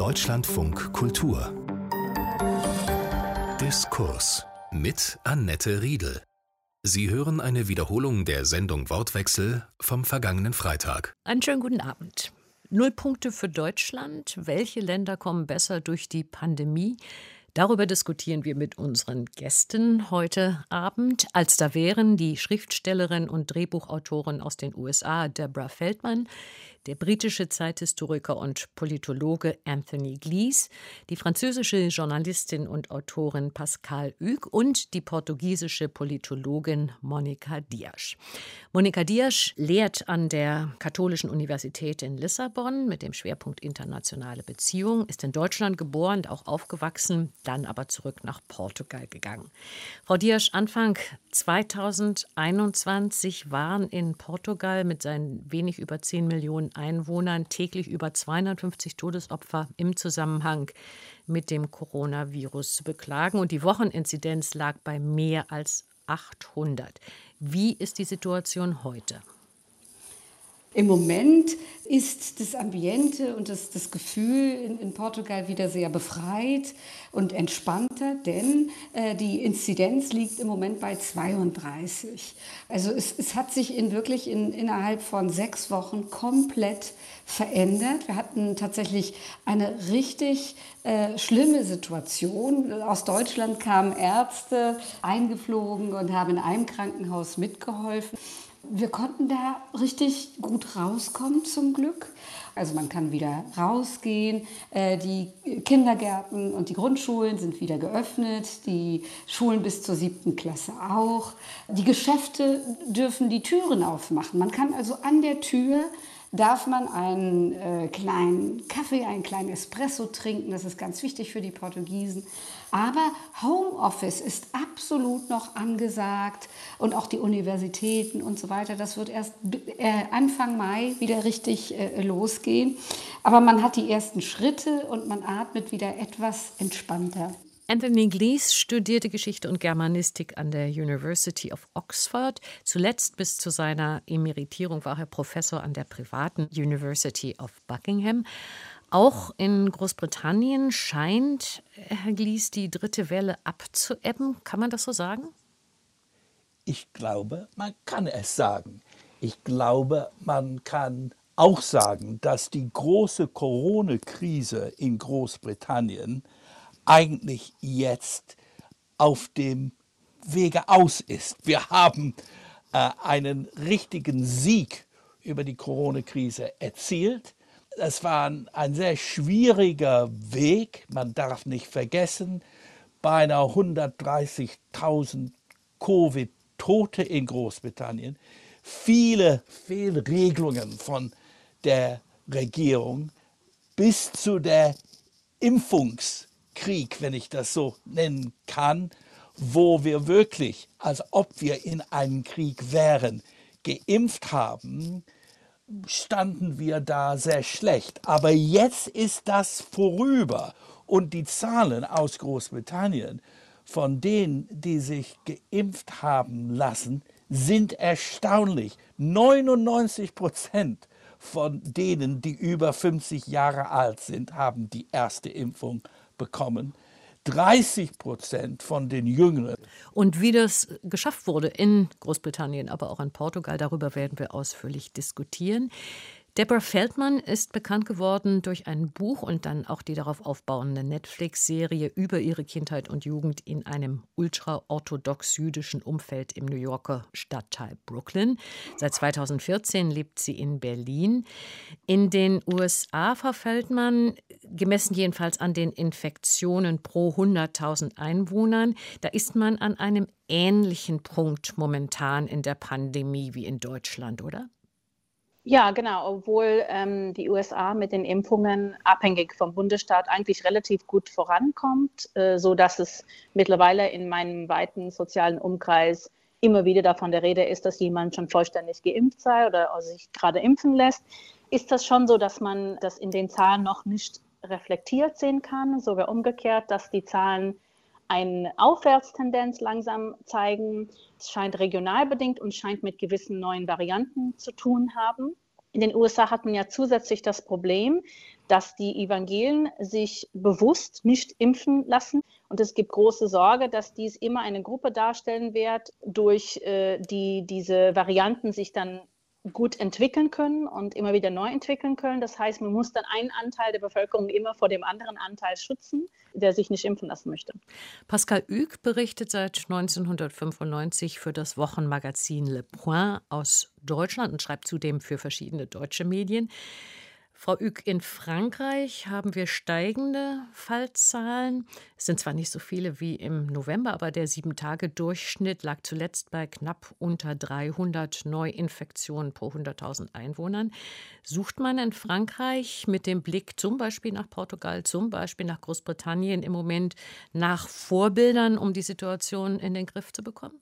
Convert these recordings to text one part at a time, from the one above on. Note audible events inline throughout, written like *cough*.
Deutschlandfunk Kultur Diskurs mit Annette Riedel. Sie hören eine Wiederholung der Sendung Wortwechsel vom vergangenen Freitag. Einen schönen guten Abend. Null Punkte für Deutschland. Welche Länder kommen besser durch die Pandemie? Darüber diskutieren wir mit unseren Gästen heute Abend. Als da wären die Schriftstellerin und Drehbuchautorin aus den USA Deborah Feldman, der britische Zeithistoriker und Politologe Anthony Glees, die französische Journalistin und Autorin Pascal Hugues und die portugiesische Politologin Monica Dias. Monica Dias lehrt an der Katholischen Universität in Lissabon mit dem Schwerpunkt internationale Beziehungen, ist in Deutschland geboren, auch aufgewachsen, dann aber zurück nach Portugal gegangen. Frau Dias, Anfang 2021 waren in Portugal mit seinen wenig über 10 Millionen Einwohnern täglich über 250 Todesopfer im Zusammenhang mit dem Coronavirus zu beklagen. Und die Wocheninzidenz lag bei mehr als 800. Wie ist die Situation heute? Im Moment ist das Ambiente und das, das Gefühl in, in, Portugal wieder sehr befreit und entspannter, denn äh, die Inzidenz liegt im Moment bei 32. Also es, es hat sich in wirklich in, innerhalb von sechs Wochen komplett verändert. Wir hatten tatsächlich eine richtig äh, schlimme Situation. Aus Deutschland kamen Ärzte eingeflogen und haben in einem Krankenhaus mitgeholfen. Wir konnten da richtig gut rauskommen zum Glück. Also man kann wieder rausgehen. Äh, die Kindergärten und die Grundschulen sind wieder geöffnet, die Schulen bis zur siebten Klasse auch. Die Geschäfte dürfen die Türen aufmachen. Man kann also an der Tür darf man einen äh, kleinen Kaffee, einen kleinen Espresso trinken. Das ist ganz wichtig für die Portugiesen. Aber Homeoffice ist absolut noch angesagt und auch die Universitäten und so weiter. Das wird erst äh, Anfang Mai wieder richtig äh, losgehen. Aber man hat die ersten Schritte und man atmet wieder etwas entspannter. Anthony Glees studierte Geschichte und Germanistik an der University of Oxford. Zuletzt bis zu seiner Emeritierung war er Professor an der privaten University of Buckingham. Auch in Großbritannien scheint, Herr Glees, die dritte Welle abzuebben. Kann man das so sagen? Ich glaube, man kann es sagen. Ich glaube, man kann auch sagen, dass die große Corona-Krise in Großbritannien eigentlich jetzt auf dem Wege aus ist. Wir haben äh, einen richtigen Sieg über die Corona-Krise erzielt. Es war ein, ein sehr schwieriger Weg. Man darf nicht vergessen, beinahe 130.000 Covid-Tote in Großbritannien, viele Fehlregelungen von der Regierung bis zu der Impfungs- Krieg, wenn ich das so nennen kann, wo wir wirklich, als ob wir in einem Krieg wären, geimpft haben, standen wir da sehr schlecht. Aber jetzt ist das vorüber und die Zahlen aus Großbritannien von denen, die sich geimpft haben lassen, sind erstaunlich. 99 Prozent von denen, die über 50 Jahre alt sind, haben die erste Impfung bekommen. 30 Prozent von den Jüngeren. Und wie das geschafft wurde in Großbritannien, aber auch in Portugal, darüber werden wir ausführlich diskutieren. Deborah Feldman ist bekannt geworden durch ein Buch und dann auch die darauf aufbauende Netflix-Serie über ihre Kindheit und Jugend in einem ultraorthodox jüdischen Umfeld im New Yorker Stadtteil Brooklyn. Seit 2014 lebt sie in Berlin. In den USA, Frau Feldman, gemessen jedenfalls an den Infektionen pro 100.000 Einwohnern, da ist man an einem ähnlichen Punkt momentan in der Pandemie wie in Deutschland, oder? Ja, genau, obwohl ähm, die USA mit den Impfungen abhängig vom Bundesstaat eigentlich relativ gut vorankommt, äh, so dass es mittlerweile in meinem weiten sozialen Umkreis immer wieder davon der Rede ist, dass jemand schon vollständig geimpft sei oder sich gerade impfen lässt, ist das schon so, dass man das in den Zahlen noch nicht reflektiert sehen kann, sogar umgekehrt, dass die Zahlen eine Aufwärtstendenz langsam zeigen. Es scheint regional bedingt und scheint mit gewissen neuen Varianten zu tun haben. In den USA hat man ja zusätzlich das Problem, dass die Evangelien sich bewusst nicht impfen lassen. Und es gibt große Sorge, dass dies immer eine Gruppe darstellen wird, durch äh, die diese Varianten sich dann gut entwickeln können und immer wieder neu entwickeln können. Das heißt, man muss dann einen Anteil der Bevölkerung immer vor dem anderen Anteil schützen, der sich nicht impfen lassen möchte. Pascal Hüg berichtet seit 1995 für das Wochenmagazin Le Point aus Deutschland und schreibt zudem für verschiedene deutsche Medien. Frau Ück, in Frankreich haben wir steigende Fallzahlen. Es sind zwar nicht so viele wie im November, aber der Sieben-Tage-Durchschnitt lag zuletzt bei knapp unter 300 Neuinfektionen pro 100.000 Einwohnern. Sucht man in Frankreich mit dem Blick zum Beispiel nach Portugal, zum Beispiel nach Großbritannien im Moment nach Vorbildern, um die Situation in den Griff zu bekommen?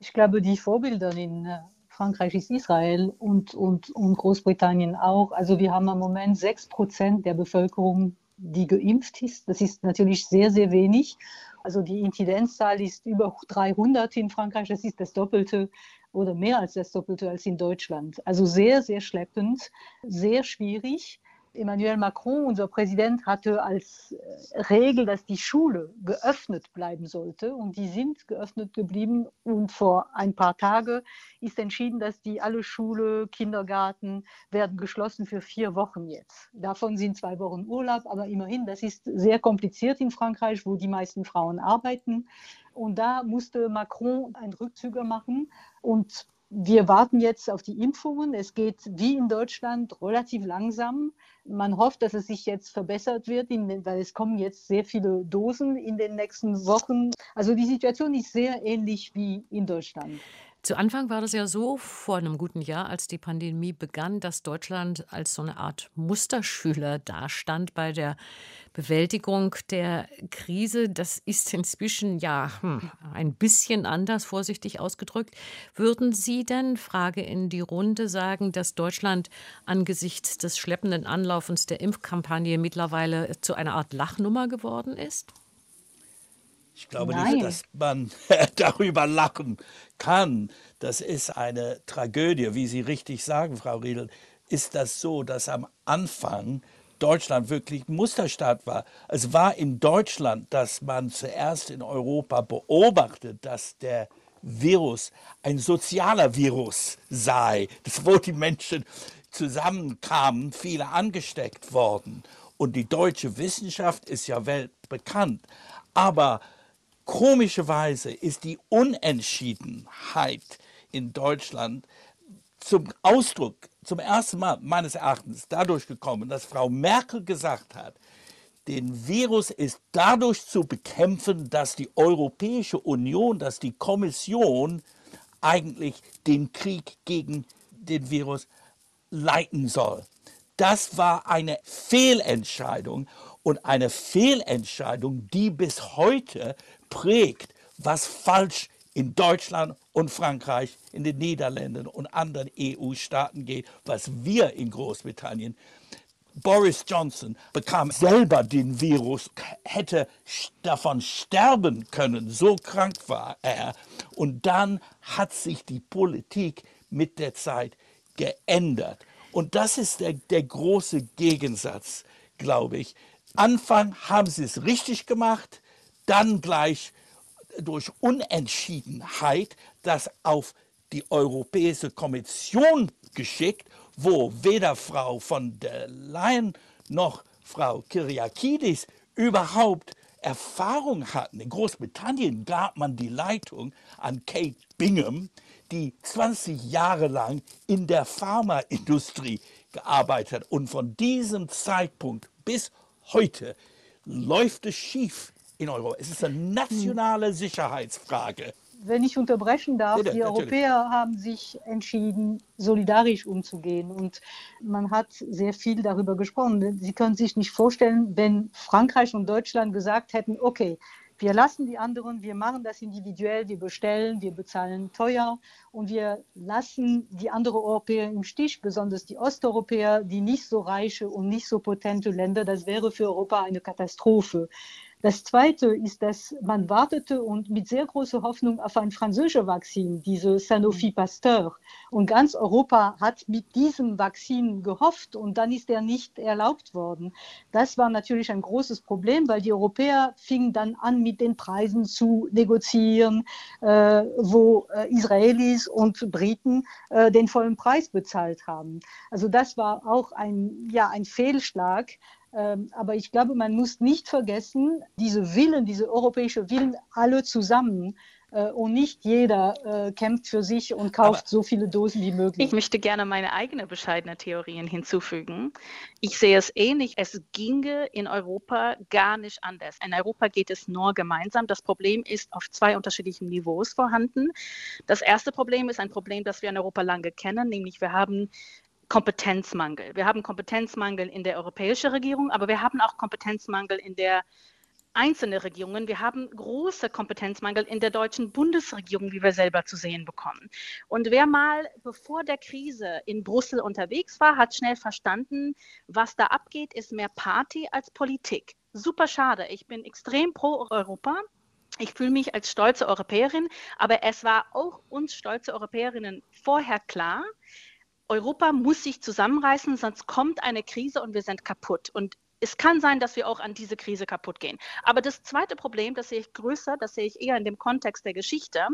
Ich glaube, die Vorbilder in äh, Frankreich ist Israel und, und, und Großbritannien auch. Also wir haben im Moment sechs Prozent der Bevölkerung, die geimpft ist. Das ist natürlich sehr, sehr wenig. Also die Inzidenzzahl ist über 300 in Frankreich. Das ist das Doppelte oder mehr als das Doppelte als in Deutschland. Also sehr, sehr schleppend, sehr schwierig. Emmanuel Macron, unser Präsident, hatte als äh, Regel, dass die Schule geöffnet bleiben sollte. Und die sind geöffnet geblieben. Und vor ein paar Tagen ist entschieden, dass die alle Schule, Kindergarten werden geschlossen für vier Wochen jetzt. Davon sind zwei Wochen Urlaub, aber immerhin, das ist sehr kompliziert in Frankreich, wo die meisten Frauen arbeiten. Und da musste Macron einen Rückzüger machen. Und wir warten jetzt auf die Impfungen. Es geht wie in Deutschland relativ langsam. Man hofft, dass es sich jetzt verbessert wird, weil es kommen jetzt sehr viele Dosen in den nächsten Wochen. Also die Situation ist sehr ähnlich wie in Deutschland. Zu Anfang war das ja so, vor einem guten Jahr, als die Pandemie begann, dass Deutschland als so eine Art Musterschüler dastand bei der Bewältigung der Krise. Das ist inzwischen ja hm, ein bisschen anders, vorsichtig ausgedrückt. Würden Sie denn, Frage in die Runde, sagen, dass Deutschland angesichts des schleppenden Anlaufens der Impfkampagne mittlerweile zu einer Art Lachnummer geworden ist? Ich glaube Nein. nicht, dass man *laughs* darüber lachen kann. Das ist eine Tragödie, wie Sie richtig sagen, Frau Riedel. Ist das so, dass am Anfang Deutschland wirklich Musterstaat war? Es war in Deutschland, dass man zuerst in Europa beobachtet, dass der Virus ein sozialer Virus sei, das, *laughs* wo die Menschen zusammenkamen, viele angesteckt worden. Und die deutsche Wissenschaft ist ja weltbekannt. Aber Komischerweise ist die Unentschiedenheit in Deutschland zum Ausdruck, zum ersten Mal meines Erachtens dadurch gekommen, dass Frau Merkel gesagt hat, den Virus ist dadurch zu bekämpfen, dass die Europäische Union, dass die Kommission eigentlich den Krieg gegen den Virus leiten soll. Das war eine Fehlentscheidung und eine Fehlentscheidung, die bis heute prägt, was falsch in Deutschland und Frankreich, in den Niederlanden und anderen EU-Staaten geht, was wir in Großbritannien. Boris Johnson bekam selber den Virus, hätte davon sterben können, so krank war er. Und dann hat sich die Politik mit der Zeit geändert. Und das ist der, der große Gegensatz, glaube ich. Anfang haben sie es richtig gemacht, dann gleich durch Unentschiedenheit das auf die Europäische Kommission geschickt, wo weder Frau von der Leyen noch Frau Kyriakidis überhaupt Erfahrung hatten. In Großbritannien gab man die Leitung an Kate Bingham, die 20 Jahre lang in der Pharmaindustrie gearbeitet hat. Und von diesem Zeitpunkt bis heute läuft es schief in Europa. Es ist eine nationale Sicherheitsfrage. Wenn ich unterbrechen darf, Bitte, die natürlich. Europäer haben sich entschieden, solidarisch umzugehen. Und man hat sehr viel darüber gesprochen. Sie können sich nicht vorstellen, wenn Frankreich und Deutschland gesagt hätten, okay, wir lassen die anderen, wir machen das individuell, wir bestellen, wir bezahlen teuer und wir lassen die anderen Europäer im Stich, besonders die Osteuropäer, die nicht so reiche und nicht so potente Länder. Das wäre für Europa eine Katastrophe. Das Zweite ist, dass man wartete und mit sehr großer Hoffnung auf ein französisches Vakzin, diese Sanofi Pasteur. Und ganz Europa hat mit diesem Vakzin gehofft und dann ist er nicht erlaubt worden. Das war natürlich ein großes Problem, weil die Europäer fingen dann an, mit den Preisen zu negozieren, äh, wo äh, Israelis und Briten äh, den vollen Preis bezahlt haben. Also das war auch ein, ja, ein Fehlschlag. Ähm, aber ich glaube, man muss nicht vergessen, diese Willen, diese europäische Willen, alle zusammen äh, und nicht jeder äh, kämpft für sich und kauft aber so viele Dosen wie möglich. Ich möchte gerne meine eigene bescheidene Theorien hinzufügen. Ich sehe es ähnlich. Es ginge in Europa gar nicht anders. In Europa geht es nur gemeinsam. Das Problem ist auf zwei unterschiedlichen Niveaus vorhanden. Das erste Problem ist ein Problem, das wir in Europa lange kennen, nämlich wir haben Kompetenzmangel. Wir haben Kompetenzmangel in der europäischen Regierung, aber wir haben auch Kompetenzmangel in der einzelnen Regierungen. Wir haben große Kompetenzmangel in der deutschen Bundesregierung, wie wir selber zu sehen bekommen. Und wer mal bevor der Krise in Brüssel unterwegs war, hat schnell verstanden, was da abgeht, ist mehr Party als Politik. Super schade. Ich bin extrem pro Europa. Ich fühle mich als stolze Europäerin, aber es war auch uns stolze Europäerinnen vorher klar, Europa muss sich zusammenreißen, sonst kommt eine Krise und wir sind kaputt. Und es kann sein, dass wir auch an diese Krise kaputt gehen. Aber das zweite Problem, das sehe ich größer, das sehe ich eher in dem Kontext der Geschichte.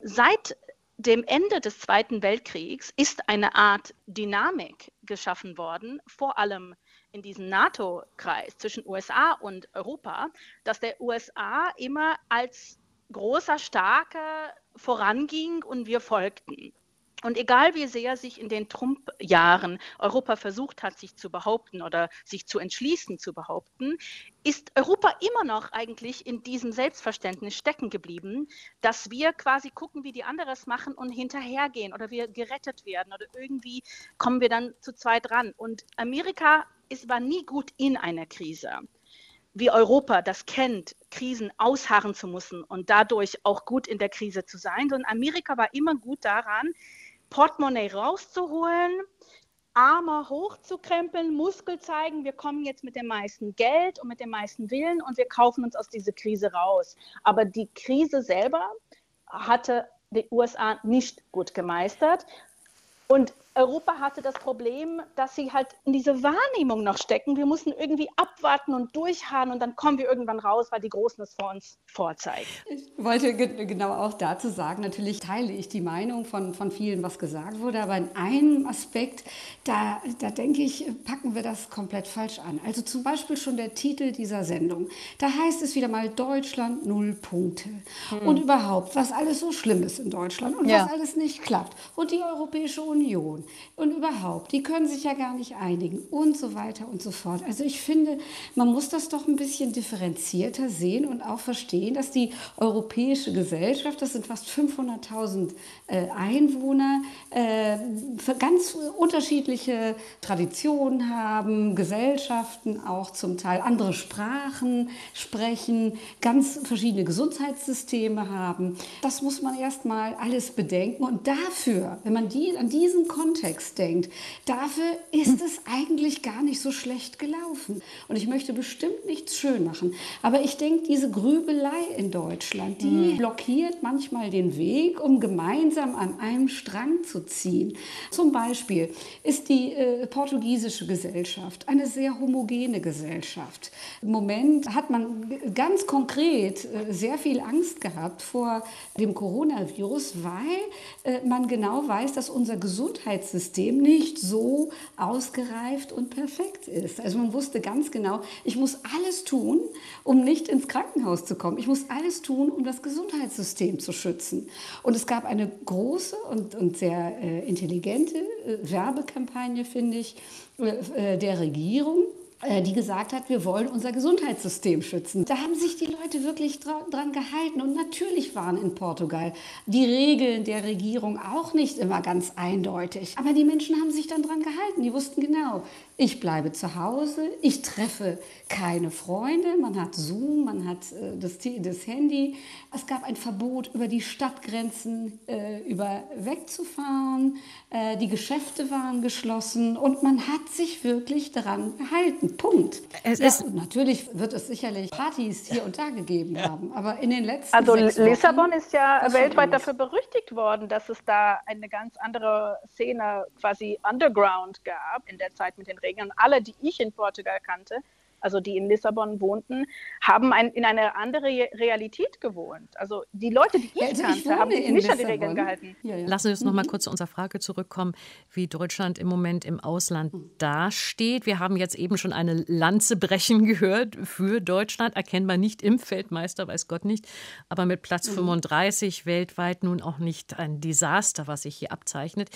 Seit dem Ende des Zweiten Weltkriegs ist eine Art Dynamik geschaffen worden, vor allem in diesem NATO-Kreis zwischen USA und Europa, dass der USA immer als großer, starker voranging und wir folgten. Und egal wie sehr sich in den Trump-Jahren Europa versucht hat, sich zu behaupten oder sich zu entschließen zu behaupten, ist Europa immer noch eigentlich in diesem Selbstverständnis stecken geblieben, dass wir quasi gucken, wie die anderes machen und hinterhergehen oder wir gerettet werden oder irgendwie kommen wir dann zu zweit dran. Und Amerika ist, war nie gut in einer Krise wie Europa das kennt, Krisen ausharren zu müssen und dadurch auch gut in der Krise zu sein, sondern Amerika war immer gut daran, Portemonnaie rauszuholen, Arme hochzukrempeln, Muskel zeigen, wir kommen jetzt mit dem meisten Geld und mit dem meisten Willen und wir kaufen uns aus dieser Krise raus. Aber die Krise selber hatte die USA nicht gut gemeistert. Und Europa hatte das Problem, dass sie halt in diese Wahrnehmung noch stecken. Wir mussten irgendwie abwarten und durchharren und dann kommen wir irgendwann raus, weil die Großen es vor uns vorzeigen. Ich wollte ge genau auch dazu sagen, natürlich teile ich die Meinung von, von vielen, was gesagt wurde, aber in einem Aspekt, da, da denke ich, packen wir das komplett falsch an. Also zum Beispiel schon der Titel dieser Sendung. Da heißt es wieder mal Deutschland null Punkte. Hm. Und überhaupt, was alles so schlimm ist in Deutschland und ja. was alles nicht klappt. Und die Europäische Union und überhaupt, die können sich ja gar nicht einigen und so weiter und so fort. Also ich finde, man muss das doch ein bisschen differenzierter sehen und auch verstehen, dass die europäische Gesellschaft, das sind fast 500.000 äh, Einwohner, äh, ganz unterschiedliche Traditionen haben, Gesellschaften auch zum Teil andere Sprachen sprechen, ganz verschiedene Gesundheitssysteme haben. Das muss man erstmal alles bedenken und dafür, wenn man die an diesen Kontext Kontext denkt, dafür ist es eigentlich gar nicht so schlecht gelaufen. Und ich möchte bestimmt nichts schön machen. Aber ich denke, diese Grübelei in Deutschland, die mhm. blockiert manchmal den Weg, um gemeinsam an einem Strang zu ziehen. Zum Beispiel ist die äh, portugiesische Gesellschaft eine sehr homogene Gesellschaft. Im Moment hat man ganz konkret äh, sehr viel Angst gehabt vor dem Coronavirus, weil äh, man genau weiß, dass unser Gesundheitssystem System nicht so ausgereift und perfekt ist. Also man wusste ganz genau, ich muss alles tun, um nicht ins Krankenhaus zu kommen. Ich muss alles tun, um das Gesundheitssystem zu schützen. Und es gab eine große und, und sehr äh, intelligente äh, Werbekampagne, finde ich, äh, äh der Regierung die gesagt hat, wir wollen unser Gesundheitssystem schützen. Da haben sich die Leute wirklich dran gehalten. Und natürlich waren in Portugal die Regeln der Regierung auch nicht immer ganz eindeutig. Aber die Menschen haben sich dann dran gehalten. Die wussten genau, ich bleibe zu Hause, ich treffe keine Freunde, man hat Zoom, man hat äh, das, das, Handy. Es gab ein Verbot, über die Stadtgrenzen äh, über wegzufahren. Äh, die Geschäfte waren geschlossen und man hat sich wirklich daran gehalten. Punkt. Es ja, ist natürlich wird es sicherlich Partys hier und da gegeben haben, aber in den letzten Also Lissabon ist ja weltweit dafür berüchtigt worden, dass es da eine ganz andere Szene quasi underground gab in der Zeit mit den Regeln. Alle, die ich in Portugal kannte, also die in Lissabon wohnten, haben ein, in eine andere Realität gewohnt. Also die Leute, die ich also kannte, ich haben sich nicht Lissabon. an die Regeln gehalten. Ja, ja. Lassen Sie uns noch mal mhm. kurz zu unserer Frage zurückkommen, wie Deutschland im Moment im Ausland mhm. dasteht. Wir haben jetzt eben schon eine Lanze brechen *laughs* gehört für Deutschland, erkennbar nicht im Feldmeister, weiß Gott nicht, aber mit Platz mhm. 35 weltweit nun auch nicht ein Desaster, was sich hier abzeichnet.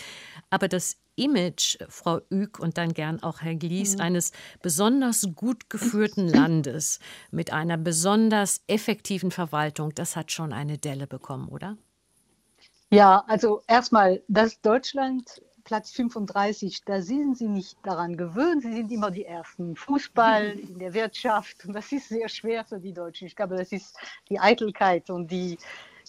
Aber das Image, Frau Ück und dann gern auch Herr Glies, mhm. eines besonders gut geführten Landes mit einer besonders effektiven Verwaltung, das hat schon eine Delle bekommen, oder? Ja, also erstmal, dass Deutschland Platz 35, da sind sie nicht daran gewöhnt. Sie sind immer die Ersten. Fußball, *laughs* in der Wirtschaft. Und das ist sehr schwer für die Deutschen. Ich glaube, das ist die Eitelkeit und die,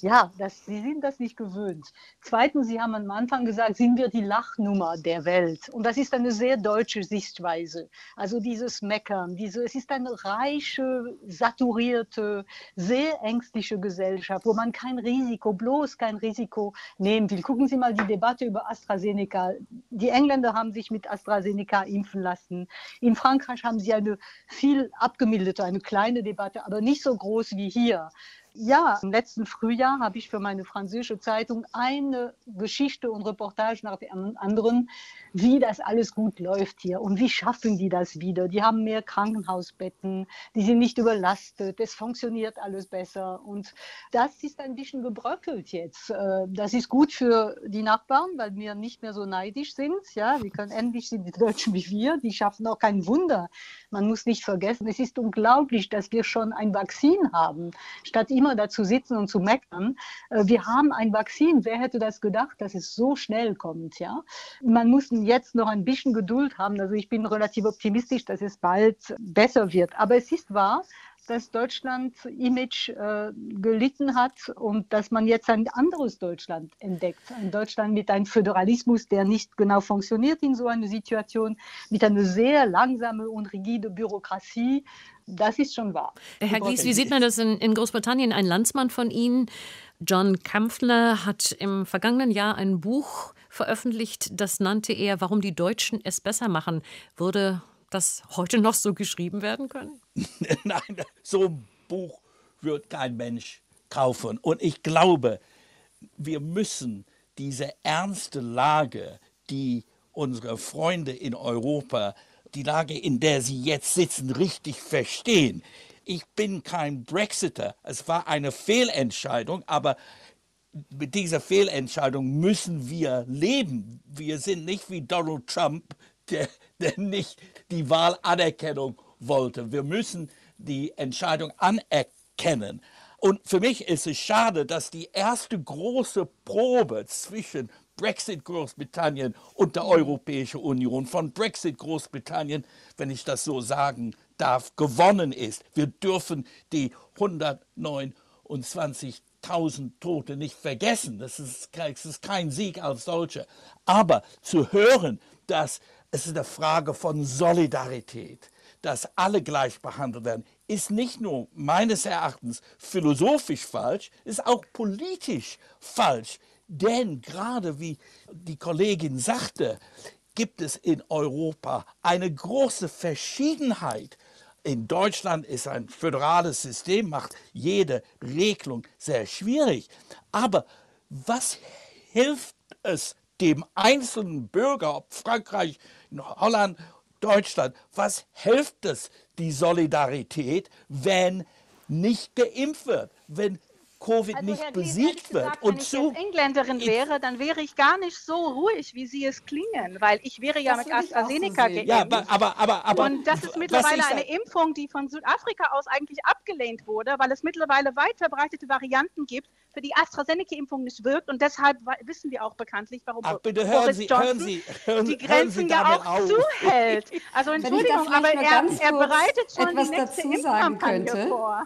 ja, das, sie sind das nicht gewöhnt. Zweitens, Sie haben am Anfang gesagt, sind wir die Lachnummer der Welt. Und das ist eine sehr deutsche Sichtweise. Also dieses Meckern, diese, es ist eine reiche, saturierte, sehr ängstliche Gesellschaft, wo man kein Risiko, bloß kein Risiko nehmen will. Gucken Sie mal die Debatte über AstraZeneca. Die Engländer haben sich mit AstraZeneca impfen lassen. In Frankreich haben sie eine viel abgemilderte, eine kleine Debatte, aber nicht so groß wie hier. Ja, im letzten Frühjahr habe ich für meine französische Zeitung eine Geschichte und Reportage nach der anderen, wie das alles gut läuft hier und wie schaffen die das wieder. Die haben mehr Krankenhausbetten, die sind nicht überlastet, es funktioniert alles besser. Und das ist ein bisschen gebröckelt jetzt. Äh, das ist gut für die Nachbarn, weil wir nicht mehr so neidisch sind. Ja, wir können endlich sind die Deutschen wie wir, die schaffen auch kein Wunder. Man muss nicht vergessen, es ist unglaublich, dass wir schon ein Vakzin haben, statt immer immer dazu sitzen und zu meckern. Äh, wir haben ein Vakzin. Wer hätte das gedacht, dass es so schnell kommt? Ja? Man muss jetzt noch ein bisschen Geduld haben. Also ich bin relativ optimistisch, dass es bald besser wird. Aber es ist wahr, dass Deutschland Image äh, gelitten hat und dass man jetzt ein anderes Deutschland entdeckt. Ein Deutschland mit einem Föderalismus, der nicht genau funktioniert in so einer Situation, mit einer sehr langsamen und rigide Bürokratie. Das ist schon wahr. Herr Gies, wie sieht man das in, in Großbritannien? Ein Landsmann von Ihnen, John Kampfler, hat im vergangenen Jahr ein Buch veröffentlicht, das nannte er, warum die Deutschen es besser machen. Würde das heute noch so geschrieben werden können? *laughs* Nein, so ein Buch wird kein Mensch kaufen. Und ich glaube, wir müssen diese ernste Lage, die unsere Freunde in Europa, die Lage, in der sie jetzt sitzen, richtig verstehen. Ich bin kein Brexiter. Es war eine Fehlentscheidung, aber mit dieser Fehlentscheidung müssen wir leben. Wir sind nicht wie Donald Trump, der, der nicht die Wahlanerkennung wollte. Wir müssen die Entscheidung anerkennen. Und für mich ist es schade, dass die erste große Probe zwischen Brexit Großbritannien und der Europäischen Union von Brexit Großbritannien, wenn ich das so sagen darf, gewonnen ist. Wir dürfen die 129.000 Tote nicht vergessen. Das ist, das ist kein Sieg als solcher. Aber zu hören, dass es eine Frage von Solidarität, dass alle gleich behandelt werden, ist nicht nur meines Erachtens philosophisch falsch, ist auch politisch falsch. Denn gerade wie die Kollegin sagte, gibt es in Europa eine große Verschiedenheit. In Deutschland ist ein föderales System, macht jede Regelung sehr schwierig. Aber was hilft es dem einzelnen Bürger, ob Frankreich, Holland, Deutschland, was hilft es die Solidarität, wenn nicht geimpft wird, wenn Covid also, nicht Herr besiegt wird. Gesagt, und wenn ich Engländerin wäre, dann wäre ich gar nicht so ruhig, wie Sie es klingen, weil ich wäre ja das mit AstraZeneca so geimpft. Ja, aber, aber, aber, aber, und das ist mittlerweile eine Impfung, die von Südafrika aus eigentlich abgelehnt wurde, weil es mittlerweile weit verbreitete Varianten gibt, für die AstraZeneca-Impfung nicht wirkt. Und deshalb wissen wir auch bekanntlich, warum Ach, bitte hören Boris Sie, Johnson hören Sie, hören, die Grenzen ja auch auf. zuhält. *laughs* Also Entschuldigung, aber er, er, bereitet schon die nächste Impfkampagne vor.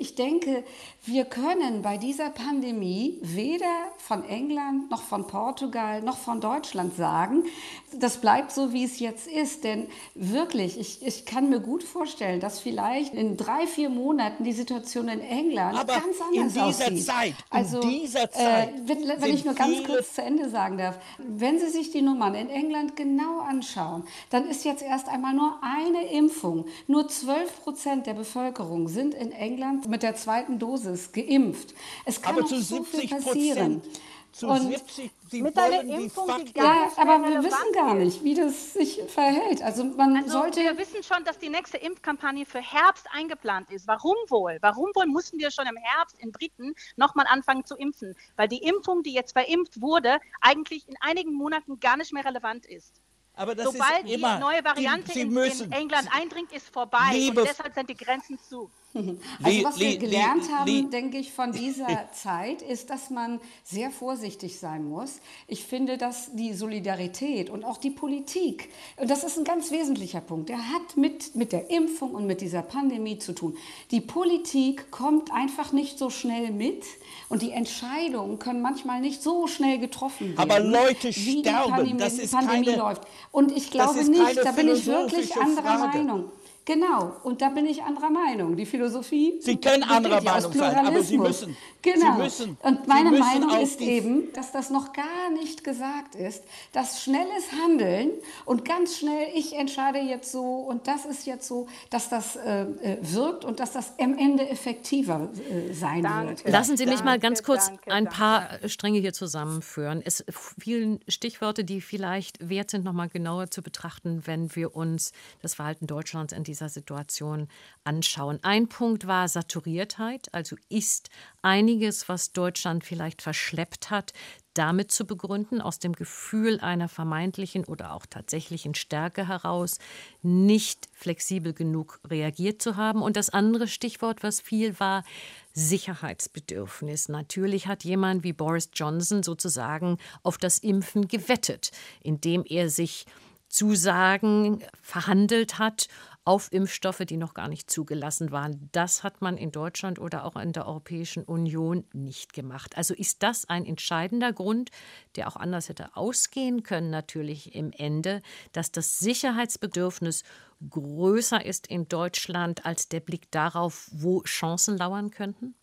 Ich denke, wir können bei dieser Pandemie weder von England noch von Portugal noch von Deutschland sagen, das bleibt so, wie es jetzt ist. Denn wirklich, ich, ich kann mir gut vorstellen, dass vielleicht in drei, vier Monaten die Situation in England Aber ganz anders in dieser aussieht. Zeit, in also, dieser Zeit äh, wenn, wenn ich nur ganz kurz zu Ende sagen darf, wenn Sie sich die Nummern in England genau anschauen, dann ist jetzt erst einmal nur eine Impfung. Nur 12 Prozent der Bevölkerung sind in England mit der zweiten Dosis geimpft. Es kann Aber noch zu so viel 70 passieren. Prozent. Zu Und- 70, Sie Mit einer Impfung, die gar Ja, nicht aber wir wissen gar nicht, wie das sich verhält. Also man Also sollte wir wissen schon, dass die nächste Impfkampagne für Herbst eingeplant ist. Warum wohl? Warum wohl mussten wir schon im Herbst in Briten nochmal anfangen zu impfen? Weil die Impfung, die jetzt verimpft wurde, eigentlich in einigen Monaten gar nicht mehr relevant ist. Aber das Sobald ist immer, die neue Variante die, müssen, in England eindringt, ist vorbei. Liebe- und deshalb sind die Grenzen zu. *laughs* Also was wir gelernt haben, denke ich, von *laughs* dieser Zeit, ist, dass man sehr vorsichtig sein muss. Ich finde, dass die Solidarität und auch die Politik, und das ist ein ganz wesentlicher Punkt, der hat mit, mit der Impfung und mit dieser Pandemie zu tun. Die Politik kommt einfach nicht so schnell mit und die Entscheidungen können manchmal nicht so schnell getroffen werden. Aber Leute wie die sterben. Pandemie, Das ist Pandemie keine- läuft. Und ich glaube nicht, da bin ich wirklich anderer Frage. Meinung. Genau, und da bin ich anderer Meinung. Die Philosophie. Sie können anderer Meinung sein, aber Sie müssen- Genau. Sie müssen- und meine müssen Meinung ist eben, dass das noch gar nicht gesagt ist, dass schnelles Handeln und ganz schnell, ich entscheide jetzt so und das ist jetzt so, dass das äh, äh, wirkt und dass das am Ende effektiver äh, sein Danke. wird. Lassen Sie mich mal ganz Danke, kurz danke, ein danke. paar Stränge hier zusammenführen. Es vielen Stichworte, die vielleicht wert sind, noch mal genauer zu betrachten, wenn wir uns das Verhalten Deutschlands in dieser Situation anschauen. Ein Punkt war Saturiertheit, also ist einiges, was Deutschland vielleicht verschleppt hat, damit zu begründen, aus dem Gefühl einer vermeintlichen oder auch tatsächlichen Stärke heraus, nicht flexibel genug reagiert zu haben. Und das andere Stichwort, was viel war, Sicherheitsbedürfnis. Natürlich hat jemand wie Boris Johnson sozusagen auf das Impfen gewettet, indem er sich Zusagen verhandelt hat auf Impfstoffe, die noch gar nicht zugelassen waren. Das hat man in Deutschland oder auch in der Europäischen Union nicht gemacht. Also ist das ein entscheidender Grund, der auch anders hätte ausgehen können, natürlich im Ende, dass das Sicherheitsbedürfnis größer ist in Deutschland als der Blick darauf, wo Chancen lauern könnten?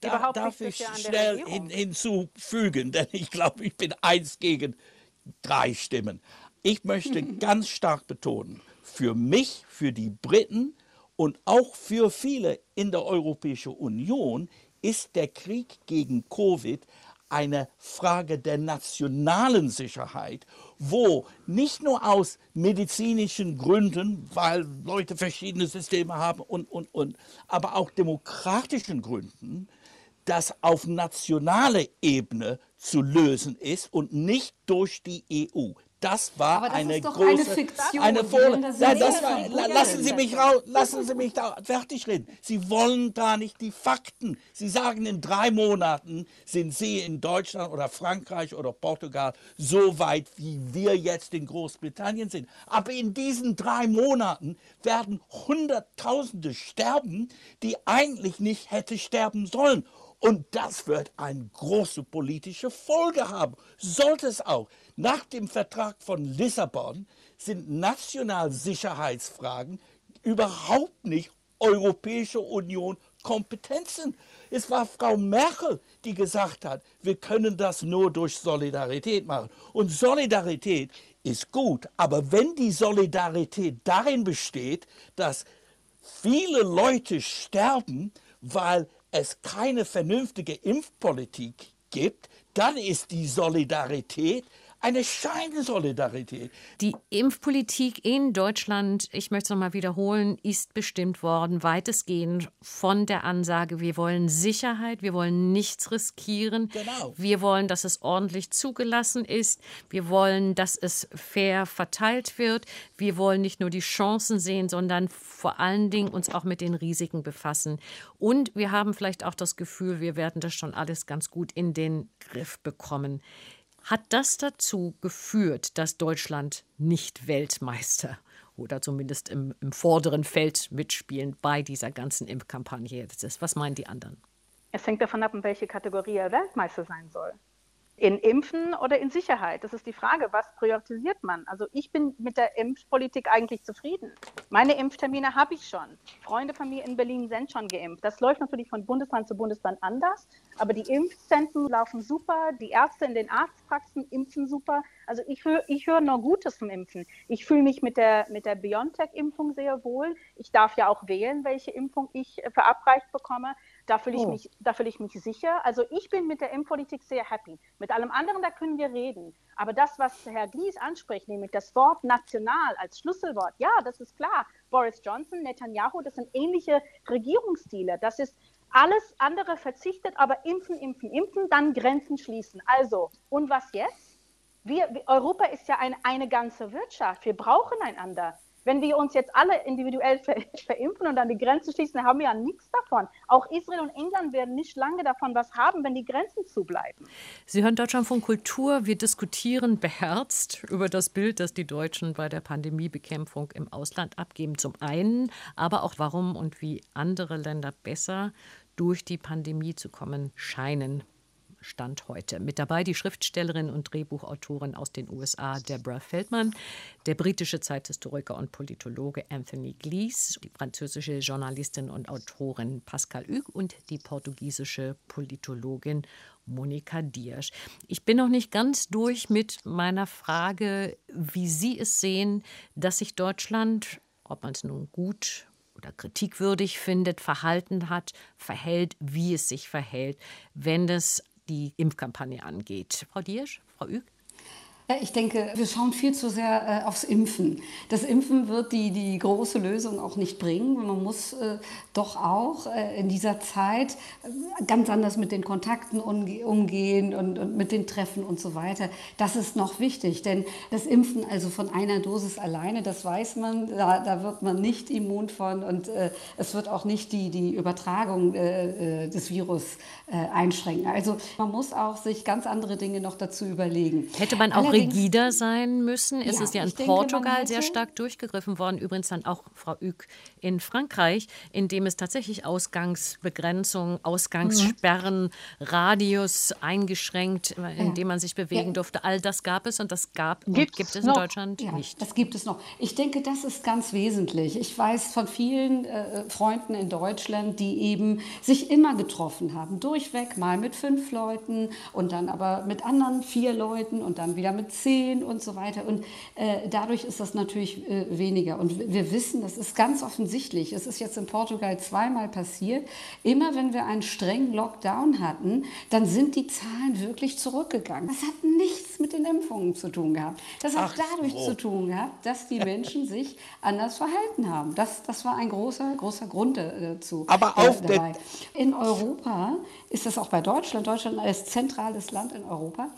Da, darf ich schnell hin, hinzufügen, *laughs* denn ich glaube, ich bin eins gegen drei Stimmen. Ich möchte *laughs* ganz stark betonen, für mich, für die Briten und auch für viele in der Europäischen Union ist der Krieg gegen Covid eine Frage der nationalen Sicherheit, wo nicht nur aus medizinischen Gründen, weil Leute verschiedene Systeme haben und, und, und, aber auch demokratischen Gründen, das auf nationaler Ebene zu lösen ist und nicht durch die EU. Das war das eine große eine Fiktion. Eine Ja, nicht das war, lassen Sie mich raus, lassen Sie mich da fertig reden. Sie wollen gar nicht die Fakten. Sie sagen, in drei Monaten sind Sie in Deutschland oder Frankreich oder Portugal so weit, wie wir jetzt in Großbritannien sind. Aber in diesen drei Monaten werden Hunderttausende sterben, die eigentlich nicht hätte sterben sollen. Und das wird eine große politische Folge haben. Sollte es auch. Nach dem Vertrag von Lissabon sind Nationalsicherheitsfragen überhaupt nicht Europäische Union Kompetenzen. Es war Frau Merkel, die gesagt hat, wir können das nur durch Solidarität machen. Und Solidarität ist gut, aber wenn die Solidarität darin besteht, dass viele Leute sterben, weil es keine vernünftige Impfpolitik gibt, dann ist die Solidarität eine Scheinsolidarität. Die Impfpolitik in Deutschland, ich möchte es nochmal wiederholen, ist bestimmt worden, weitestgehend von der Ansage, wir wollen Sicherheit, wir wollen nichts riskieren, Genau. wir wollen, dass es ordentlich zugelassen ist, wir wollen, dass es fair verteilt wird, wir wollen nicht nur die Chancen sehen, sondern vor allen Dingen uns auch mit den Risiken befassen. Und wir haben vielleicht auch das Gefühl, wir werden das schon alles ganz gut in den Griff bekommen. Hat das dazu geführt, dass Deutschland nicht Weltmeister oder zumindest im, im vorderen Feld mitspielen bei dieser ganzen Impfkampagne jetzt ist. Was meinen die anderen? Es hängt davon ab, in welche Kategorie er Weltmeister sein soll in Impfen oder in Sicherheit? Das ist die Frage, was priorisiert man? Also ich bin mit der Impfpolitik eigentlich zufrieden. Meine Impftermine habe ich schon. Freunde von mir in Berlin sind schon geimpft. Das läuft natürlich von Bundesland zu Bundesland anders, aber die Impfzentren laufen super, die Ärzte in den Arztpraxen impfen super. Also ich höre ich hör nur Gutes vom Impfen. Ich fühle mich mit der, mit der BioNTech-Impfung sehr wohl. Ich darf ja auch wählen, welche Impfung ich äh, verabreicht bekomme. Da fühle ich, oh. mich, fühl ich mich sicher. Also ich bin mit der Impfpolitik sehr happy. Mit allem anderen, da können wir reden. Aber das, was Herr Gies anspricht, nämlich das Wort national als Schlüsselwort, ja, das ist klar. Boris Johnson, Netanyahu, das sind ähnliche Regierungsstile. Das ist alles andere verzichtet, aber impfen, impfen, impfen, dann Grenzen schließen. Also, und was jetzt? Wir, Europa ist ja ein, eine ganze Wirtschaft. Wir brauchen einander. Wenn wir uns jetzt alle individuell ver *laughs* verimpfen und dann die Grenzen schließen, dann haben wir ja nichts davon. Auch Israel und England werden nicht lange davon was haben, wenn die Grenzen zubleiben. Sie hören Deutschland von Kultur. Wir diskutieren beherzt über das Bild, das die Deutschen bei der Pandemiebekämpfung im Ausland abgeben. Zum einen, aber auch warum und wie andere Länder besser durch die Pandemie zu kommen scheinen. Stand heute. Mit dabei die Schriftstellerin und Drehbuchautorin aus den USA Deborah Feldman, der britische Zeithistoriker und Politologe Anthony Glees, die französische Journalistin und Autorin Pascal Hugues und die portugiesische Politologin Monika Diersch. Ich bin noch nicht ganz durch mit meiner Frage, wie Sie es sehen, dass sich Deutschland, ob man es nun gut oder kritikwürdig findet, verhalten hat, verhält, wie es sich verhält, wenn es die Impfkampagne angeht. Frau Diersch, Frau Ück? Ja, ich denke, wir schauen viel zu sehr äh, aufs Impfen. Das Impfen wird die, die große Lösung auch nicht bringen. Man muss äh, doch auch äh, in dieser Zeit äh, ganz anders mit den Kontakten umgehen und, und, mit den Treffen und so weiter. Das ist noch wichtig, denn das Impfen also von einer Dosis alleine, das weiß man, da, da wird man nicht immun von und äh, es wird auch nicht die, die Übertragung äh, des Virus einschränken. Also man muss auch sich ganz andere Dinge noch dazu überlegen. Hätte man auch rigider sein müssen. Es ja, ist ja in Portugal sehr stark durchgegriffen worden, übrigens dann auch, Frau Ück, in Frankreich, in dem es tatsächlich Ausgangsbegrenzungen, Ausgangssperren, mhm. Radius eingeschränkt, in ja. dem man sich bewegen ja. durfte. All das gab es und das gab Gibt's und gibt es noch? in Deutschland ja, nicht. Das gibt es noch. Ich denke, das ist ganz wesentlich. Ich weiß von vielen äh, Freunden in Deutschland, die eben sich immer getroffen haben, durchweg mal mit fünf Leuten und dann aber mit anderen vier Leuten und dann wieder mit zehn und so weiter. Und äh, dadurch ist das natürlich äh, weniger. Und wir wissen, das ist ganz offensichtlich. Es ist jetzt in Portugal zweimal passiert. Immer wenn wir einen strengen Lockdown hatten, dann sind die Zahlen wirklich zurückgegangen. Das hat nichts mit den Impfungen zu tun gehabt. Das hat Ach, dadurch so. zu tun gehabt, dass die Menschen sich anders verhalten haben. Das, das war ein großer, großer Grund dazu. Aber auf dabei. In Europa ist das auch bei Deutschland, Deutschland als zentrales Land in Europa,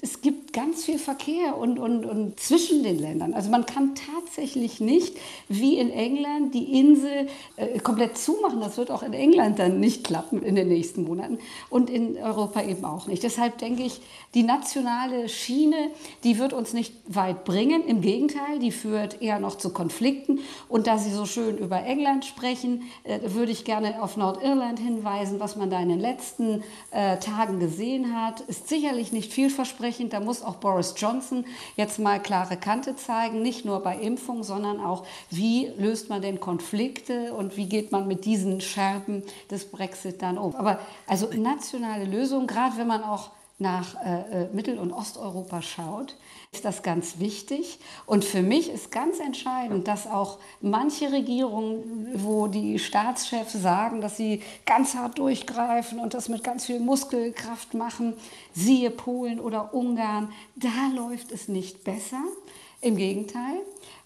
es gibt ganz viel Verkehr und, und, und zwischen den Ländern. Also man kann tatsächlich nicht wie in England die Insel äh, komplett zumachen. Das wird auch in England dann nicht klappen in den nächsten Monaten und in Europa eben auch nicht. Deshalb denke ich, die nationale Schiene, die wird uns nicht weit bringen. Im Gegenteil, die führt eher noch zu Konflikten. Und da Sie so schön über England sprechen, äh, würde ich gerne auf Nordirland hinweisen. Was man da in den letzten äh, Tagen gesehen hat, ist sicherlich nicht vielversprechend ansprechend. Da muss auch Boris Johnson jetzt mal klare Kante zeigen, nicht nur bei Impfung, sondern auch, wie löst man denn Konflikte und wie geht man mit diesen Scherben des Brexit dann um. Aber also nationale Lösungen, gerade wenn man auch nach äh, äh, Mittel- und Osteuropa schaut, ist das ganz wichtig. Und für mich ist ganz entscheidend, dass auch manche Regierungen, wo die Staatschefs sagen, dass sie ganz hart durchgreifen und das mit ganz viel Muskelkraft machen, siehe Polen oder Ungarn, da läuft es nicht besser. Im Gegenteil.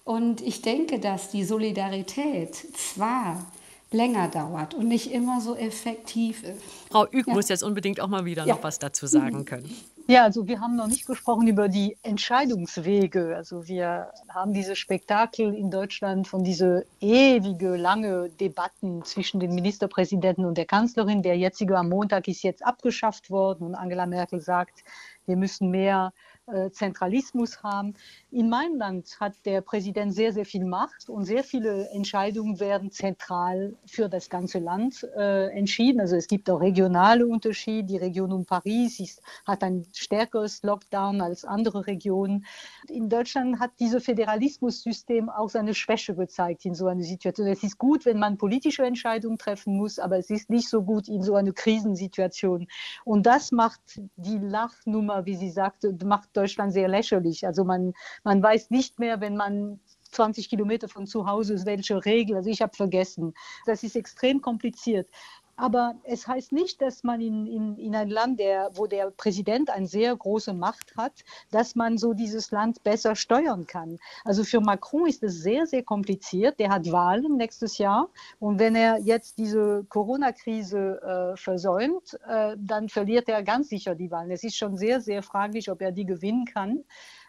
Und ich denke, dass die Solidarität zwar länger dauert und nicht immer so effektiv ist. Frau Ück ja. muss jetzt unbedingt auch mal wieder ja. noch was dazu sagen *laughs* können. Ja, also wir haben noch nicht gesprochen über die Entscheidungswege. Also wir haben diese Spektakel in Deutschland von diese ewige, lange Debatten zwischen den Ministerpräsidenten und der Kanzlerin. Der jetzige am Montag ist jetzt abgeschafft worden und Angela Merkel sagt, wir müssen mehr äh, Zentralismus haben. In meinem Land hat der Präsident sehr, sehr viel Macht und sehr viele Entscheidungen werden zentral für das ganze Land äh, entschieden. Also es gibt auch regionale Unterschiede. Die Region um Paris ist, hat ein stärkeres Lockdown als andere Regionen. In Deutschland hat dieses Föderalismus-System auch seine Schwäche gezeigt in so einer Situation. Es ist gut, wenn man politische Entscheidungen treffen muss, aber es ist nicht so gut in so einer Krisensituation. Und das macht die Lachnummer, wie sie sagte, macht Deutschland sehr lächerlich. Also man, man weiß nicht mehr, wenn man 20 Kilometer von zu Hause ist, welche Regel. Also ich habe vergessen. Das ist extrem kompliziert. Aber es heißt nicht, dass man in, in, in ein Land, der, wo der Präsident eine sehr große Macht hat, dass man so dieses Land besser steuern kann. Also für Macron ist es sehr, sehr kompliziert. Der hat Wahlen nächstes Jahr. Und wenn er jetzt diese Corona-Krise äh, versäumt, äh, dann verliert er ganz sicher die Wahlen. Es ist schon sehr, sehr fraglich, ob er die gewinnen kann.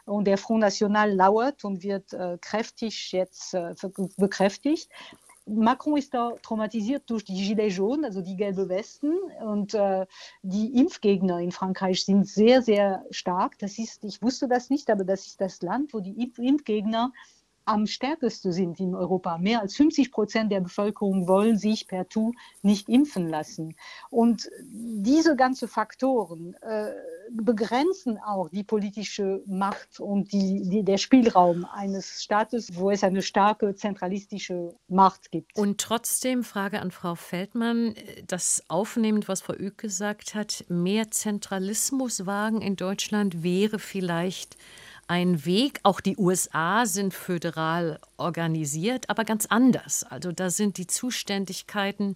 Und der Front National lauert und wird äh, kräftig jetzt äh, bekräftigt. Macron ist da traumatisiert durch die Gilets jaunes, also die gelbe Westen. Und äh, die Impfgegner in Frankreich sind sehr, sehr stark. Das ist, ich wusste das nicht, aber das ist das Land, wo die Impfgegner am stärksten sind in Europa. Mehr als 50 Prozent der Bevölkerung wollen sich per Tu nicht impfen lassen. Und diese ganzen Faktoren äh, begrenzen auch die politische Macht und die, die, der Spielraum eines Staates, wo es eine starke zentralistische Macht gibt. Und trotzdem, Frage an Frau Feldmann, das aufnehmend, was Frau Ück gesagt hat, mehr Zentralismus wagen in Deutschland wäre vielleicht ein Weg. Auch die USA sind föderal organisiert, aber ganz anders. Also da sind die Zuständigkeiten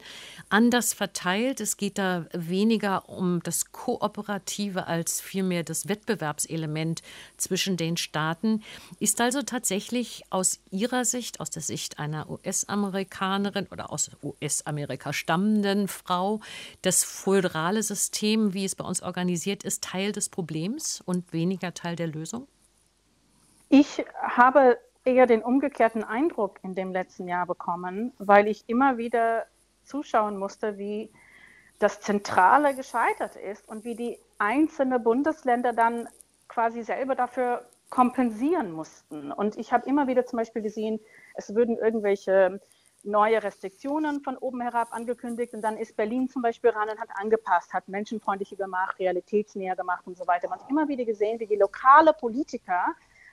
anders verteilt. Es geht da weniger um das Kooperative als vielmehr das Wettbewerbselement zwischen den Staaten. Ist also tatsächlich aus Ihrer Sicht, aus der Sicht einer US-Amerikanerin oder aus US-Amerika stammenden Frau, das föderale System, wie es bei uns organisiert ist, Teil des Problems und weniger Teil der Lösung? Ich habe eher den umgekehrten Eindruck in dem letzten Jahr bekommen, weil ich immer wieder zuschauen musste, wie das Zentrale gescheitert ist und wie die einzelnen Bundesländer dann quasi selber dafür kompensieren mussten. Und ich habe immer wieder zum Beispiel gesehen, es würden irgendwelche neue Restriktionen von oben herab angekündigt und dann ist Berlin zum Beispiel ran und hat angepasst, hat menschenfreundlicher gemacht, realitätsnäher gemacht und so weiter. Man hat immer wieder gesehen, wie die lokale Politiker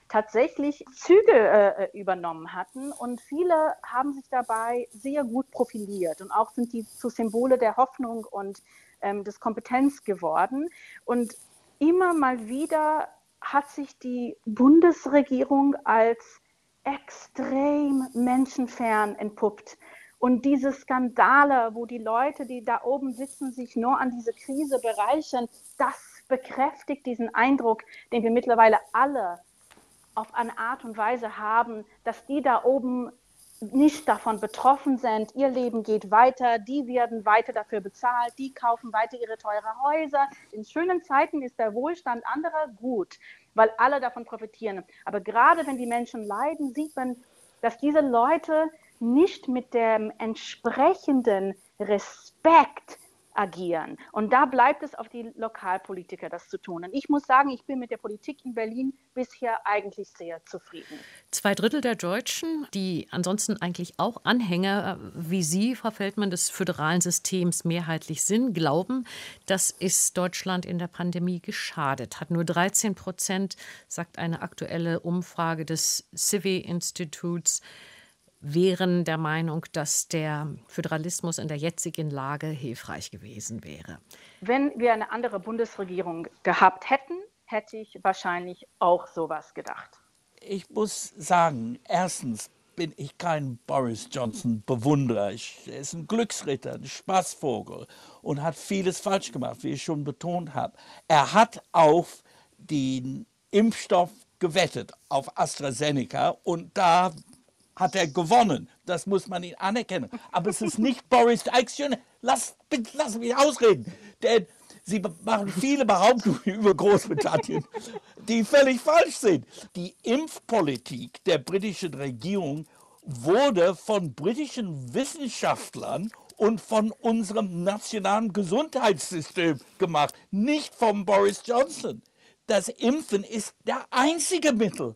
tatsächlich Züge äh, übernommen hatten. Und viele haben sich dabei sehr gut profiliert und auch sind die zu Symbole der Hoffnung und ähm, des Kompetenz geworden. Und immer mal wieder hat sich die Bundesregierung als extrem menschenfern entpuppt. Und diese Skandale, wo die Leute, die da oben sitzen, sich nur an diese Krise bereichern, das bekräftigt diesen Eindruck, den wir mittlerweile alle auf eine Art und Weise haben, dass die da oben nicht davon betroffen sind. Ihr Leben geht weiter, die werden weiter dafür bezahlt, die kaufen weiter ihre teuren Häuser. In schönen Zeiten ist der Wohlstand anderer gut, weil alle davon profitieren. Aber gerade wenn die Menschen leiden, sieht man, dass diese Leute nicht mit dem entsprechenden Respekt agieren. Und da bleibt es auf die Lokalpolitiker, das zu tun. Und ich muss sagen, ich bin mit der Politik in Berlin bisher eigentlich sehr zufrieden. Zwei Drittel der Deutschen, die ansonsten eigentlich auch Anhänger wie Sie, Frau Feldmann, des föderalen Systems mehrheitlich sind, glauben, dass es Deutschland in der Pandemie geschadet hat. Nur 13 Prozent, sagt eine aktuelle Umfrage des Civi-Instituts, wären der Meinung, dass der Föderalismus in der jetzigen Lage hilfreich gewesen wäre. Wenn wir eine andere Bundesregierung gehabt hätten, hätte ich wahrscheinlich auch sowas gedacht. Ich muss sagen, erstens bin ich kein Boris Johnson Bewunderer. er ist ein Glücksritter, ein Spaßvogel und hat vieles falsch gemacht, wie ich schon betont habe. Er hat auf den Impfstoff gewettet, auf AstraZeneca und da hat er gewonnen. Das muss man ihn anerkennen. Aber es ist nicht Boris Eichhorn. Lass, lass mich ausreden. Denn Sie machen viele Behauptungen *laughs* über Großbritannien, die völlig falsch sind. Die Impfpolitik der britischen Regierung wurde von britischen Wissenschaftlern und von unserem nationalen Gesundheitssystem gemacht, nicht von Boris Johnson. das Impfen ist der einzige Mittel,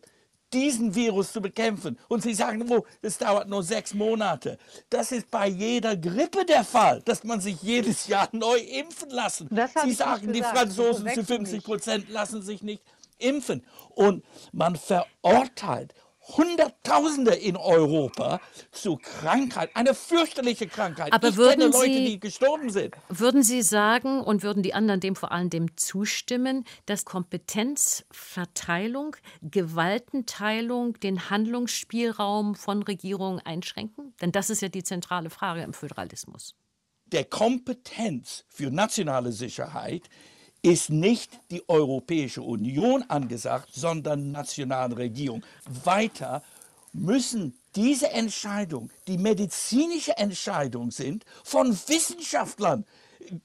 diesen Virus zu bekämpfen. Und Sie sagen, oh, das dauert nur sechs Monate. Das ist bei jeder Grippe der Fall, dass man sich jedes Jahr *laughs* neu impfen lassen. Sie sagen, die Franzosen zu 50 Prozent lassen sich nicht impfen. Und man verurteilt Hunderttausende in Europa zu Krankheit, eine fürchterliche Krankheit. Aber ich würden kenne Leute, Sie, die gestorben sind. Würden Sie sagen und würden die anderen dem vor allem dem zustimmen, dass Kompetenzverteilung, Gewaltenteilung den Handlungsspielraum von Regierungen einschränken? Denn das ist ja die zentrale Frage im Föderalismus. Der Kompetenz für nationale Sicherheit ist nicht die Europäische Union angesagt, sondern nationale Regierung. Weiter müssen diese Entscheidungen, die medizinische Entscheidungen sind, von Wissenschaftlern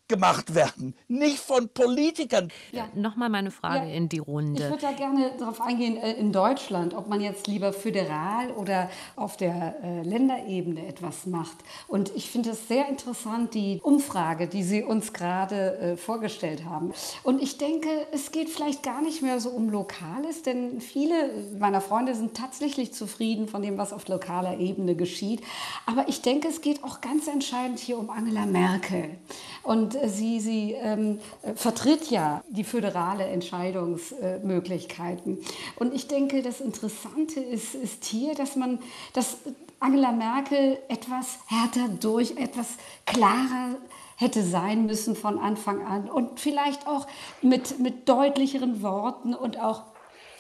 gemacht werden, nicht von Politikern. Ja. Nochmal meine Frage ja. in die Runde. Ich würde da gerne darauf eingehen, äh, in Deutschland, ob man jetzt lieber föderal oder auf der äh, Länderebene etwas macht. Und ich finde es sehr interessant, die Umfrage, die Sie uns gerade äh, vorgestellt haben. Und ich denke, es geht vielleicht gar nicht mehr so um Lokales, denn viele meiner Freunde sind tatsächlich zufrieden von dem, was auf lokaler Ebene geschieht. Aber ich denke, es geht auch ganz entscheidend hier um Angela Merkel. Und sie, sie ähm, vertritt ja die föderale Entscheidungsmöglichkeiten. Und ich denke, das Interessante ist, ist hier, dass man, dass Angela Merkel etwas härter durch, etwas klarer hätte sein müssen von Anfang an und vielleicht auch mit, mit deutlicheren Worten und auch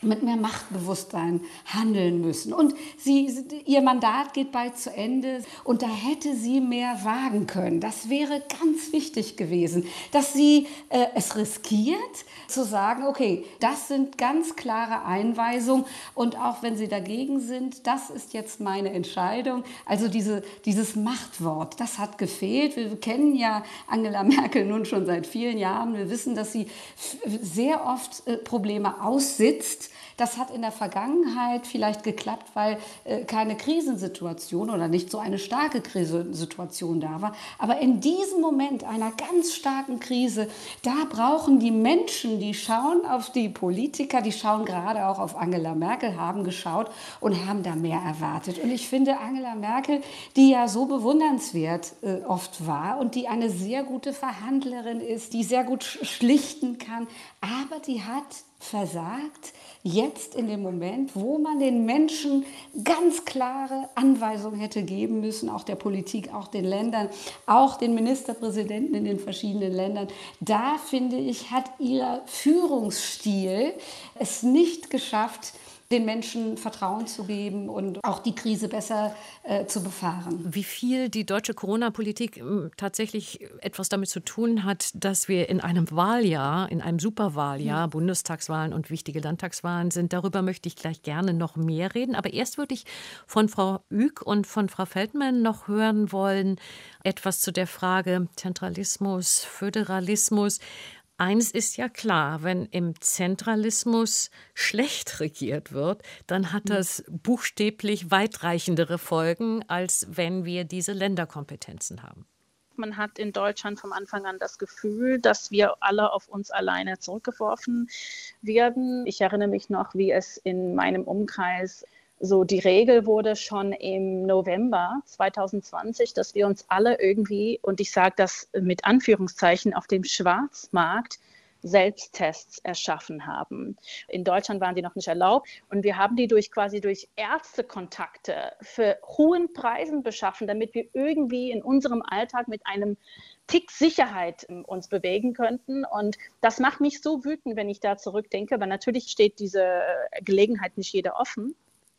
mit mehr Machtbewusstsein handeln müssen. Und sie, ihr Mandat geht bald zu Ende und da hätte sie mehr wagen können. Das wäre ganz wichtig gewesen, dass sie äh, es riskiert, zu sagen, okay, das sind ganz klare Einweisungen und auch wenn sie dagegen sind, das ist jetzt meine Entscheidung. Also diese, dieses Machtwort, das hat gefehlt. Wir kennen ja Angela Merkel nun schon seit vielen Jahren. Wir wissen, dass sie sehr oft äh, Probleme aussitzt das hat in der Vergangenheit vielleicht geklappt, weil äh, keine Krisensituation oder nicht so eine starke Krisensituation da war. Aber in diesem Moment einer ganz starken Krise, da brauchen die Menschen, die schauen auf die Politiker, die schauen gerade auch auf Angela Merkel, haben geschaut und haben da mehr erwartet. Und ich finde Angela Merkel, die ja so bewundernswert äh, oft war und die eine sehr gute Verhandlerin ist, die sehr gut schlichten kann, aber die hat versagt, jetzt in dem Moment, wo man den Menschen ganz klare Anweisungen hätte geben müssen, auch der Politik, auch den Ländern, auch den Ministerpräsidenten in den verschiedenen Ländern. Da finde ich, hat ihr Führungsstil es nicht geschafft, den Menschen Vertrauen zu geben und auch die Krise besser äh, zu befahren. Wie viel die deutsche Corona-Politik ähm, tatsächlich etwas damit zu tun hat, dass wir in einem Wahljahr, in einem Superwahljahr, mhm. Bundestagswahlen und wichtige Landtagswahlen sind, darüber möchte ich gleich gerne noch mehr reden. Aber erst würde ich von Frau Ück und von Frau Feldmann noch hören wollen, etwas zu der Frage Zentralismus, Föderalismus. Eines ist ja klar, wenn im Zentralismus schlecht regiert wird, dann hat das buchstäblich weitreichendere Folgen, als wenn wir diese Länderkompetenzen haben. Man hat in Deutschland vom Anfang an das Gefühl, dass wir alle auf uns alleine zurückgeworfen werden. Ich erinnere mich noch, wie es in meinem Umkreis so die Regel wurde schon im November 2020, dass wir uns alle irgendwie, und ich sage das mit Anführungszeichen, auf dem Schwarzmarkt Selbsttests erschaffen haben. In Deutschland waren die noch nicht erlaubt und wir haben die durch quasi durch Ärztekontakte für hohen Preisen beschaffen, damit wir irgendwie in unserem Alltag mit einem Tick Sicherheit ähm, uns bewegen könnten. Und das macht mich so wütend, wenn ich da zurückdenke, weil natürlich steht diese Gelegenheit nicht jeder offen.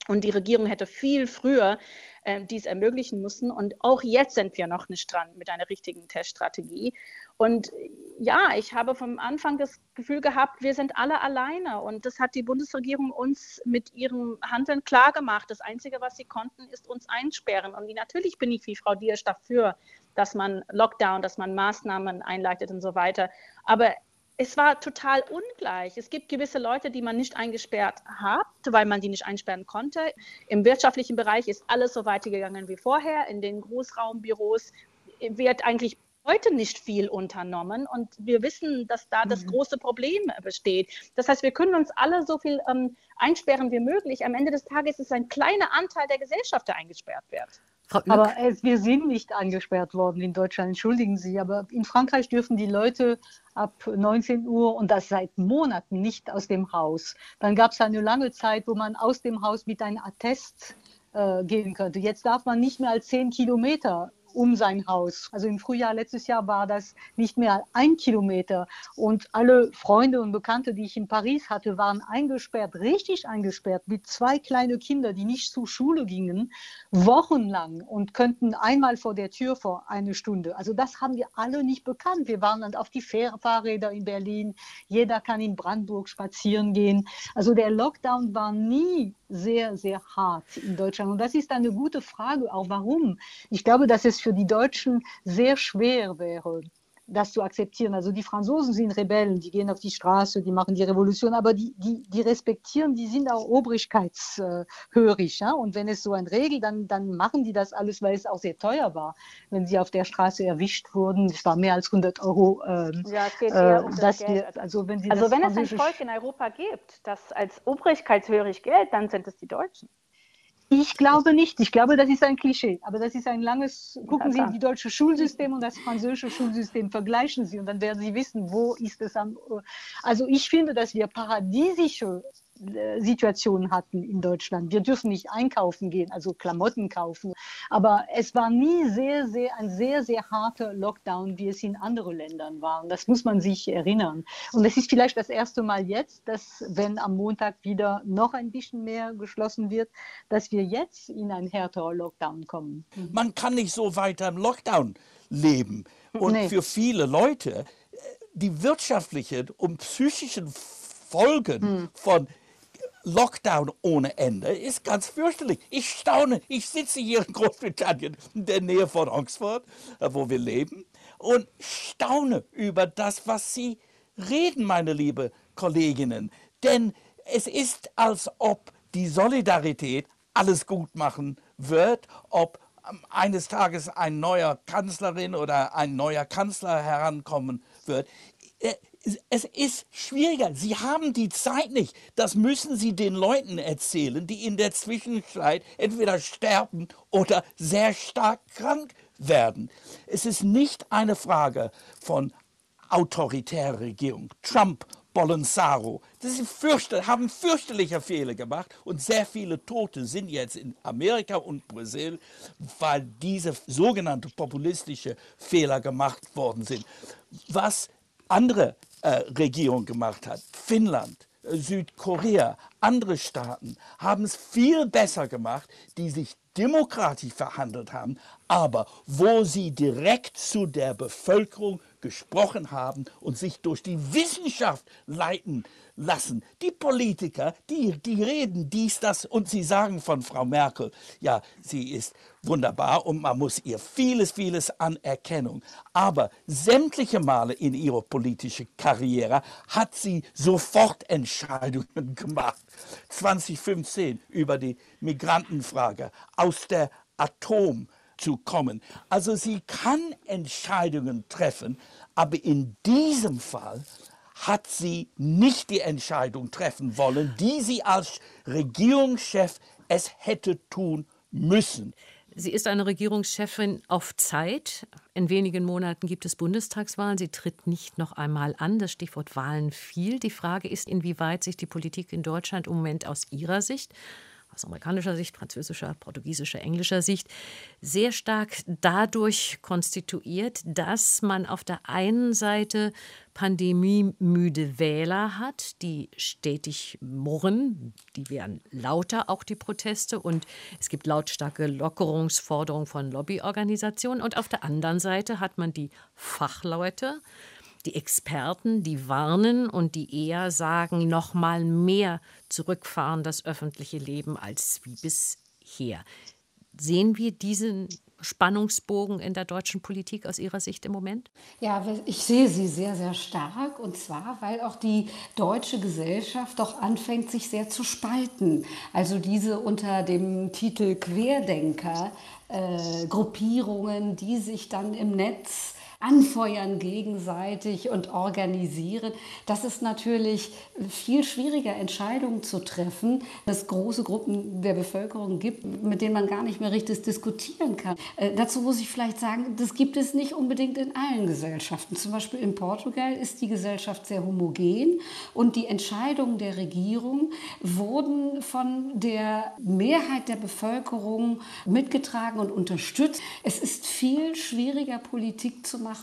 Und die Regierung hätte viel früher äh, dies ermöglichen müssen. Und auch jetzt sind wir noch nicht dran mit einer richtigen Teststrategie. Und ja, ich habe vom Anfang das Gefühl gehabt, wir sind alle alleine. Und das hat die Bundesregierung uns mit ihrem Handeln klargemacht. Das Einzige, was sie konnten, ist uns einsperren. Und natürlich bin ich wie Frau Diersch dafür, dass man Lockdown, dass man Maßnahmen einleitet und so weiter. Aber es war total ungleich. Es gibt gewisse Leute, die man nicht eingesperrt hat, weil man die nicht einsperren konnte. Im wirtschaftlichen Bereich ist alles so weitergegangen wie vorher. In den Großraumbüros wird eigentlich heute nicht viel unternommen und wir wissen, dass da das mhm. große Problem besteht. Das heißt, wir können uns alle so viel ähm, einsperren wie möglich. Am Ende des Tages ist es ein kleiner Anteil der Gesellschaft, der eingesperrt wird. Aber es, wir sind nicht eingesperrt worden in Deutschland, entschuldigen Sie. Aber in Frankreich dürfen die Leute ab 19 Uhr und das seit Monaten nicht aus dem Haus. Dann gab es eine lange Zeit, wo man aus dem Haus mit einem Attest äh, gehen könnte. Jetzt darf man nicht mehr als 10 Kilometer um sein Haus. Also im Frühjahr letztes Jahr war das nicht mehr ein Kilometer. Und alle Freunde und Bekannte, die ich in Paris hatte, waren eingesperrt, richtig eingesperrt, mit zwei kleinen Kindern, die nicht zur Schule gingen, wochenlang und könnten einmal vor der Tür vor eine Stunde. Also das haben wir alle nicht bekannt. Wir waren dann auf die Fahrräder in Berlin. Jeder kann in Brandenburg spazieren gehen. Also der Lockdown war nie sehr, sehr hart in Deutschland. Und das ist eine gute Frage, auch warum. Ich glaube, dass es für die Deutschen sehr schwer wäre, das zu akzeptieren. Also die Franzosen sind Rebellen, die gehen auf die Straße, die machen die Revolution, aber die, die, die respektieren, die sind auch obrigkeitshörig. Ja? Und wenn es so ein Regel, dann, dann machen die das alles, weil es auch sehr teuer war, wenn sie auf der Straße erwischt wurden. Es war mehr als 100 Euro. Ähm, ja, es geht eher um das Geld. also wenn, also wenn es ein Volk in Europa gibt, das als obrigkeitshörig gilt, dann sind es die Deutschen. Ich glaube nicht. Ich glaube, das ist ein Klischee. Aber das ist ein langes. Gucken Sie die deutsche Schulsystem und das französische Schulsystem, vergleichen Sie und dann werden Sie wissen, wo ist es am. Also ich finde, dass wir paradiesische äh, Situation hatten in Deutschland. Wir dürfen nicht einkaufen gehen, also Klamotten kaufen. Aber es war nie sehr, sehr, ein sehr, sehr harter Lockdown, wie es in anderen Ländern war. Und das muss man sich erinnern. Und es ist vielleicht das erste Mal jetzt, dass, wenn am Montag wieder noch ein bisschen mehr geschlossen wird, dass wir jetzt in einen härteren Lockdown kommen. Man kann nicht so weiter im Lockdown leben. Und nee. für viele Leute, äh, die wirtschaftlichen und psychischen Folgen hm. von Lockdown ohne Ende ist ganz fürchterlich. Ich staune. Ich sitze hier in Großbritannien, in der Nähe von Oxford, äh, wo wir leben, und staune über das, was Sie reden, meine liebe Kolleginnen. Denn es ist, als ob die Solidarität alles gut machen wird, ob ähm, eines Tages ein neuer Kanzlerin oder ein neuer Kanzler herankommen wird. Es ist schwieriger. Sie haben die Zeit nicht. Das müssen Sie den Leuten erzählen, die in der Zwischenzeit entweder sterben oder sehr stark krank werden. Es ist nicht eine Frage von autoritärer Regierung. Trump, Bolsonaro, das fürchte, haben fürchterliche Fehler gemacht und sehr viele Tote sind jetzt in Amerika und Brasilien, weil diese sogenannten populistischen Fehler gemacht worden sind. Was andere Regierung gemacht hat. Finnland, äh, Südkorea, andere Staaten haben es viel besser gemacht, die sich demokratisch verhandelt haben, aber wo sie direkt zu der Bevölkerung gesprochen haben und sich durch die Wissenschaft leiten lassen. Die Politiker, die, die reden dies, das und sie sagen von Frau Merkel, ja, sie ist wunderbar und man muss ihr vieles, vieles Anerkennung. Aber sämtliche Male in ihrer politischen Karriere hat sie sofort Entscheidungen *laughs* gemacht. 2015 über die Migrantenfrage, aus der Atom zu kommen. Also sie kann Entscheidungen treffen, aber in diesem Fall hat sie nicht die Entscheidung treffen wollen, die sie als Regierungschef es hätte tun müssen. Sie ist eine Regierungschefin auf Zeit. In wenigen Monaten gibt es Bundestagswahlen. Sie tritt nicht noch einmal an. Das Stichwort Wahlen fiel. Die Frage ist, inwieweit sich die Politik in Deutschland im Moment aus ihrer Sicht aus amerikanischer Sicht, französischer, portugiesischer, englischer Sicht sehr stark dadurch konstituiert, dass man auf der einen Seite pandemiemüde Wähler hat, die stetig murren, die werden lauter, auch die Proteste, und es gibt lautstarke Lockerungsforderungen von Lobbyorganisationen. Und auf der anderen Seite hat man die Fachleute, die Experten, die warnen und die eher sagen, noch mal mehr zurückfahren das öffentliche Leben als wie bisher. Sehen wir diesen Spannungsbogen in der deutschen Politik aus Ihrer Sicht im Moment? Ja, ich sehe sie sehr, sehr stark. Und zwar, weil auch die deutsche Gesellschaft doch anfängt, sich sehr zu spalten. Also diese unter dem Titel Querdenker. Äh, Gruppierungen, die sich dann im Netz anfeuern gegenseitig und organisieren. Das ist natürlich viel schwieriger, Entscheidungen zu treffen, es große Gruppen der Bevölkerung gibt, mit denen man gar nicht mehr richtig diskutieren kann. Äh, dazu muss ich vielleicht sagen, das gibt es nicht unbedingt in allen Gesellschaften. Zum Beispiel in Portugal ist die Gesellschaft sehr homogen und die Entscheidungen der Regierung wurden von der Mehrheit der Bevölkerung mitgetragen und unterstützt. Es ist viel schwieriger, Politik zu machen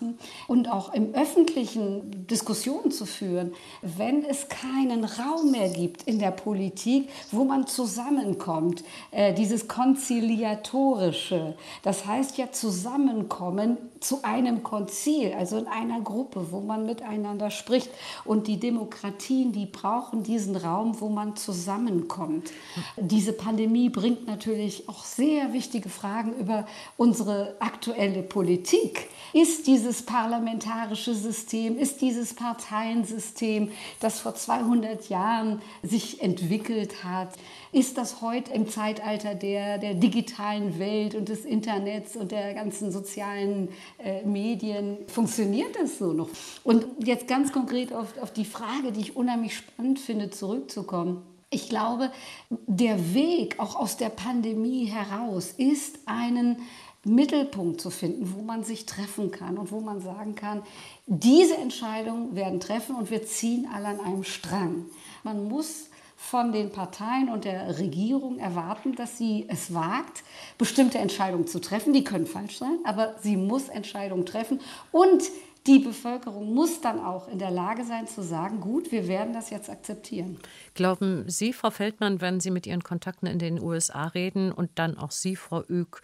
und auch im öffentlichen Diskussionen zu führen, wenn es keinen Raum mehr gibt in der Politik, wo man zusammenkommt. Äh, dieses Konziliatorische, das heißt ja zusammenkommen zu einem Konzil, also in einer Gruppe, wo man miteinander spricht. Und die Demokratien, die brauchen diesen Raum, wo man zusammenkommt. Diese Pandemie bringt natürlich auch sehr wichtige Fragen über unsere aktuelle Politik. Ist dieses parlamentarische System, ist dieses Parteiensystem, das vor 200 Jahren sich entwickelt hat, ist das heute im Zeitalter der, der digitalen Welt und des Internets und der ganzen sozialen äh, Medien, funktioniert das so noch? Und jetzt ganz konkret auf, auf die Frage, die ich unheimlich spannend finde, zurückzukommen. Ich glaube, der Weg auch aus der Pandemie heraus ist einen Mittelpunkt zu finden, wo man sich treffen kann und wo man sagen kann, diese Entscheidungen werden treffen und wir ziehen alle an einem Strang. Man muss von den Parteien und der Regierung erwarten, dass sie es wagt, bestimmte Entscheidungen zu treffen. Die können falsch sein, aber sie muss Entscheidungen treffen und die Bevölkerung muss dann auch in der Lage sein zu sagen, gut, wir werden das jetzt akzeptieren. Glauben Sie, Frau Feldmann, wenn Sie mit Ihren Kontakten in den USA reden und dann auch Sie, Frau Ück,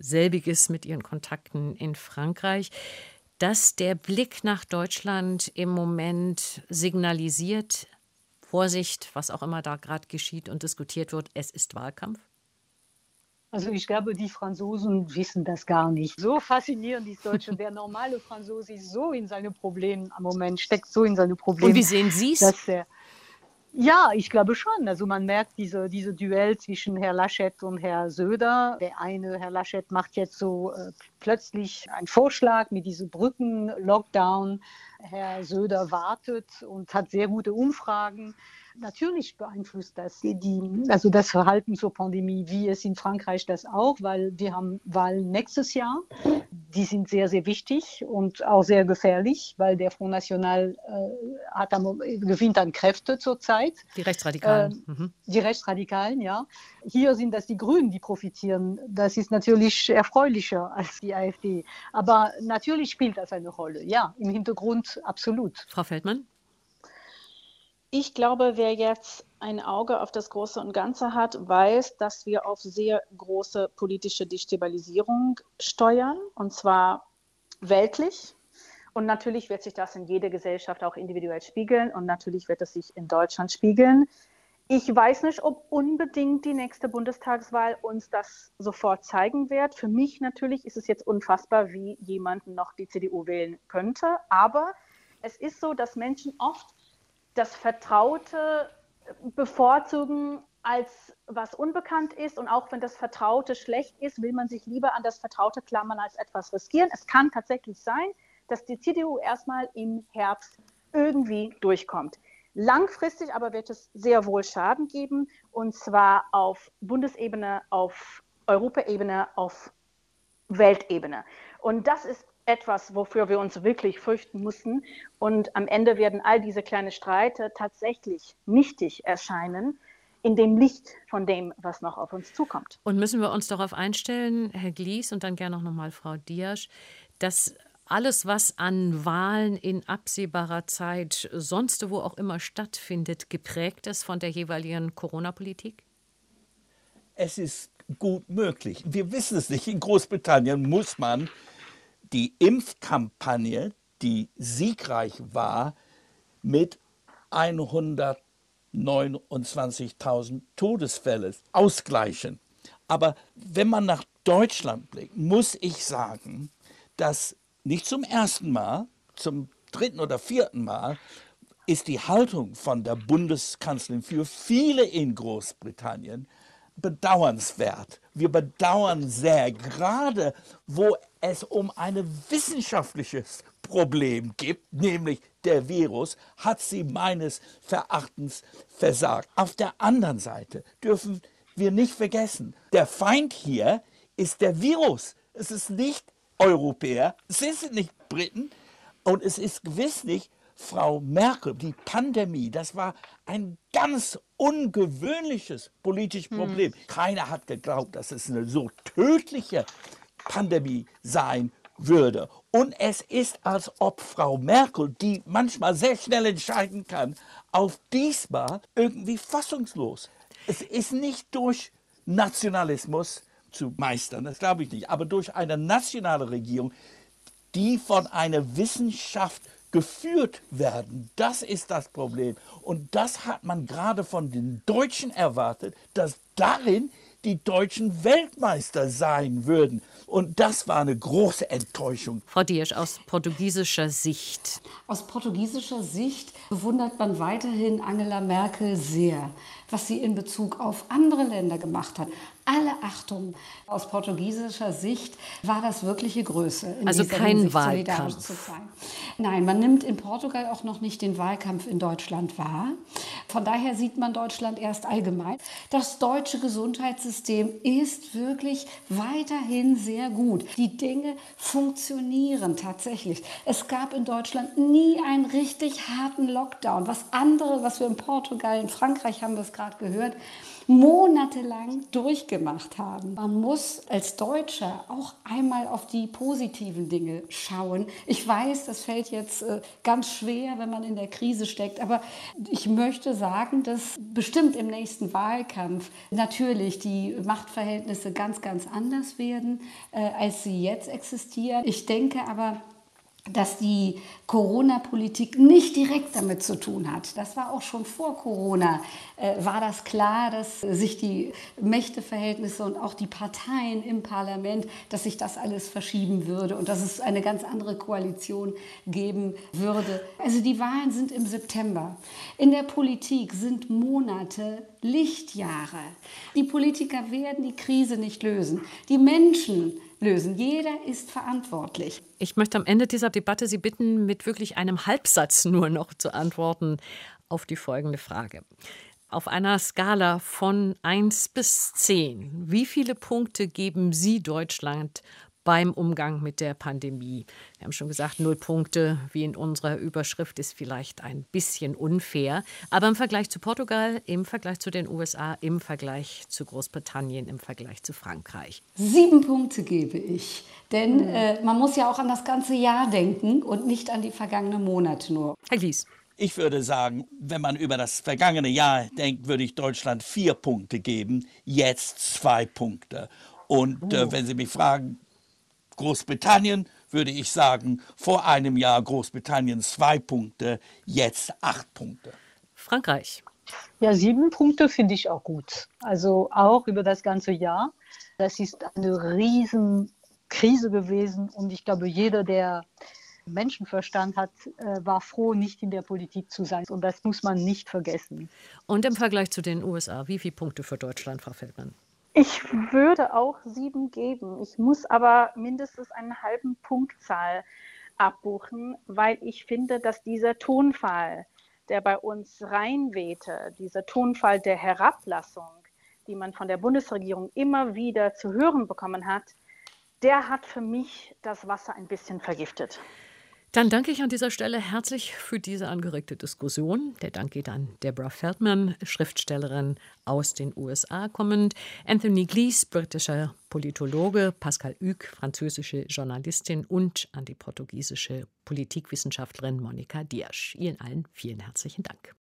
selbiges mit Ihren Kontakten in Frankreich, dass der Blick nach Deutschland im Moment signalisiert, Vorsicht, was auch immer da gerade geschieht und diskutiert wird, es ist Wahlkampf? Also ich glaube, die Franzosen wissen das gar nicht. So faszinierend ist Deutschland. Der normale Franzose ist so in seine Probleme am Moment, steckt so in seine Probleme. Und wie sehen Sie es? Ja, ich glaube schon. Also man merkt diese, diese Duell zwischen Herr Laschet und Herr Söder. Der eine, Herr Laschet, macht jetzt so äh, plötzlich einen Vorschlag mit diesem Brücken-Lockdown. Herr Söder wartet und hat sehr gute Umfragen. Natürlich beeinflusst das die, also das Verhalten zur Pandemie, wie es in Frankreich das auch, weil wir haben Wahlen nächstes Jahr. Die sind sehr, sehr wichtig und auch sehr gefährlich, weil der Front National äh, am, gewinnt an Kräfte zurzeit. Die Rechtsradikalen. Äh, mhm. Die Rechtsradikalen, ja. Hier sind das die Grünen, die profitieren. Das ist natürlich erfreulicher als die AfD. Aber natürlich spielt das eine Rolle, ja, im Hintergrund absolut. Frau Feldmann? Ich glaube, wer jetzt ein Auge auf das Große und Ganze hat, weiß, dass wir auf sehr große politische Destabilisierung steuern, und zwar weltlich. Und natürlich wird sich das in jeder Gesellschaft auch individuell spiegeln und natürlich wird es sich in Deutschland spiegeln. Ich weiß nicht, ob unbedingt die nächste Bundestagswahl uns das sofort zeigen wird. Für mich natürlich ist es jetzt unfassbar, wie jemand noch die CDU wählen könnte. Aber es ist so, dass Menschen oft das Vertraute bevorzugen als was unbekannt ist. Und auch wenn das Vertraute schlecht ist, will man sich lieber an das Vertraute klammern als etwas riskieren. Es kann tatsächlich sein, dass die CDU erstmal im Herbst irgendwie durchkommt. Langfristig aber wird es sehr wohl Schaden geben, und zwar auf Bundesebene, auf Europaebene, auf Weltebene. Und das ist etwas, wofür wir uns wirklich fürchten mussten. Und am Ende werden all diese kleinen Streite tatsächlich nichtig erscheinen in dem Licht von dem, was noch auf uns zukommt. Und müssen wir uns darauf einstellen, Herr Glies und dann gerne noch mal Frau Diasch, dass alles, was an Wahlen in absehbarer Zeit sonst wo auch immer stattfindet, geprägt ist von der jeweiligen Corona-Politik? Es ist gut möglich. Wir wissen es nicht. In Großbritannien muss man die Impfkampagne, die siegreich war, mit 129.000 Todesfällen ausgleichen. Aber wenn man nach Deutschland blickt, muss ich sagen, dass nicht zum ersten Mal, zum dritten oder vierten Mal, ist die Haltung von der Bundeskanzlerin für viele in Großbritannien bedauernswert. Wir bedauern sehr, gerade wo es um ein wissenschaftliches Problem gibt, nämlich der Virus, hat sie meines Erachtens versagt. Auf der anderen Seite dürfen wir nicht vergessen, der Feind hier ist der Virus. Es ist nicht Europäer, es sind nicht Briten und es ist gewiss nicht Frau Merkel. Die Pandemie, das war ein ganz ungewöhnliches politisches hm. Problem. Hm. Keiner hat geglaubt, dass es eine so tödliche Pandemie sein würde. Und es ist, als ob Frau Merkel, die manchmal sehr schnell entscheiden kann, auf diesmal irgendwie fassungslos. Es ist nicht durch Nationalismus zu meistern, das glaube ich nicht, aber durch eine nationale Regierung, die von einer Wissenschaft geführt werden. Das ist das Problem. Und das hat man gerade von den Deutschen erwartet, dass darin die deutschen Weltmeister sein würden. Und das war eine große Enttäuschung. Frau Diersch, aus portugiesischer Sicht. Aus portugiesischer Sicht bewundert man weiterhin Angela Merkel sehr, was sie in Bezug auf andere Länder gemacht hat alle Achtung. Aus portugiesischer Sicht war das wirkliche Größe. also kein Hinsicht Wahlkampf. Nein, man nimmt in Portugal auch noch nicht den Wahlkampf in Deutschland wahr. Von daher sieht man Deutschland erst allgemein. Das deutsche Gesundheitssystem ist wirklich weiterhin sehr gut. Die Dinge funktionieren tatsächlich. Es gab in Deutschland nie einen richtig harten Lockdown. Was andere, was wir in Portugal, in Frankreich haben wir es gerade gehört, monatelang durchgemacht haben. Man muss als Deutscher auch einmal auf die positiven Dinge schauen. Ich weiß, das fällt jetzt äh, ganz schwer, wenn man in der Krise steckt, aber ich möchte sagen, dass bestimmt im nächsten Wahlkampf natürlich die Machtverhältnisse ganz, ganz anders werden, äh, als sie jetzt existieren. Ich denke aber, dass die Corona-Politik nicht direkt damit zu tun hat. Das war auch schon vor Corona, äh, war das klar, dass sich die Mächteverhältnisse und auch die Parteien im Parlament, dass sich das alles verschieben würde und dass es eine ganz andere Koalition geben würde. Also die Wahlen sind im September. In der Politik sind Monate Lichtjahre. Die Politiker werden die Krise nicht lösen. Die Menschen lösen. Jeder ist verantwortlich. Ich möchte am Ende dieser Debatte Sie bitten, mit wirklich einem Halbsatz nur noch zu antworten auf die folgende Frage. Auf einer Skala von 1 bis 10, wie viele Punkte geben Sie Deutschland beim Umgang mit der Pandemie. Wir haben schon gesagt, null Punkte, wie in unserer Überschrift, ist vielleicht ein bisschen unfair. Aber im Vergleich zu Portugal, im Vergleich zu den USA, im Vergleich zu Großbritannien, im Vergleich zu Frankreich. Sieben Punkte gebe ich. Denn mhm. äh, man muss ja auch an das ganze Jahr denken und nicht an die vergangenen Monate nur. Herr Gies. Ich würde sagen, wenn man über das vergangene Jahr denkt, würde ich Deutschland vier Punkte geben, jetzt zwei Punkte. Und äh, oh. wenn Sie mich fragen, Großbritannien würde ich sagen, vor einem Jahr Großbritannien zwei Punkte, jetzt acht Punkte. Frankreich. Ja, sieben Punkte finde ich auch gut. Also auch über das ganze Jahr. Das ist eine Riesenkrise gewesen und ich glaube, jeder, der Menschenverstand hat, äh, war froh, nicht in der Politik zu sein. Und das muss man nicht vergessen. Und im Vergleich zu den USA, wie viele Punkte für Deutschland, Frau Feldmann? Ich würde auch sieben geben. Ich muss aber mindestens einen halben Punktzahl abbuchen, weil ich finde, dass dieser Tonfall, der bei uns reinwehte, dieser Tonfall der Herablassung, die man von der Bundesregierung immer wieder zu hören bekommen hat, der hat für mich das Wasser ein bisschen vergiftet. Dann danke ich an dieser Stelle herzlich für diese angeregte Diskussion. Der Dank geht an Deborah Feldman, Schriftstellerin aus den USA kommend, Anthony Glees, britischer Politologe, Pascal Hüg, französische Journalistin und an die portugiesische Politikwissenschaftlerin Monika Diasch. Ihnen allen vielen herzlichen Dank.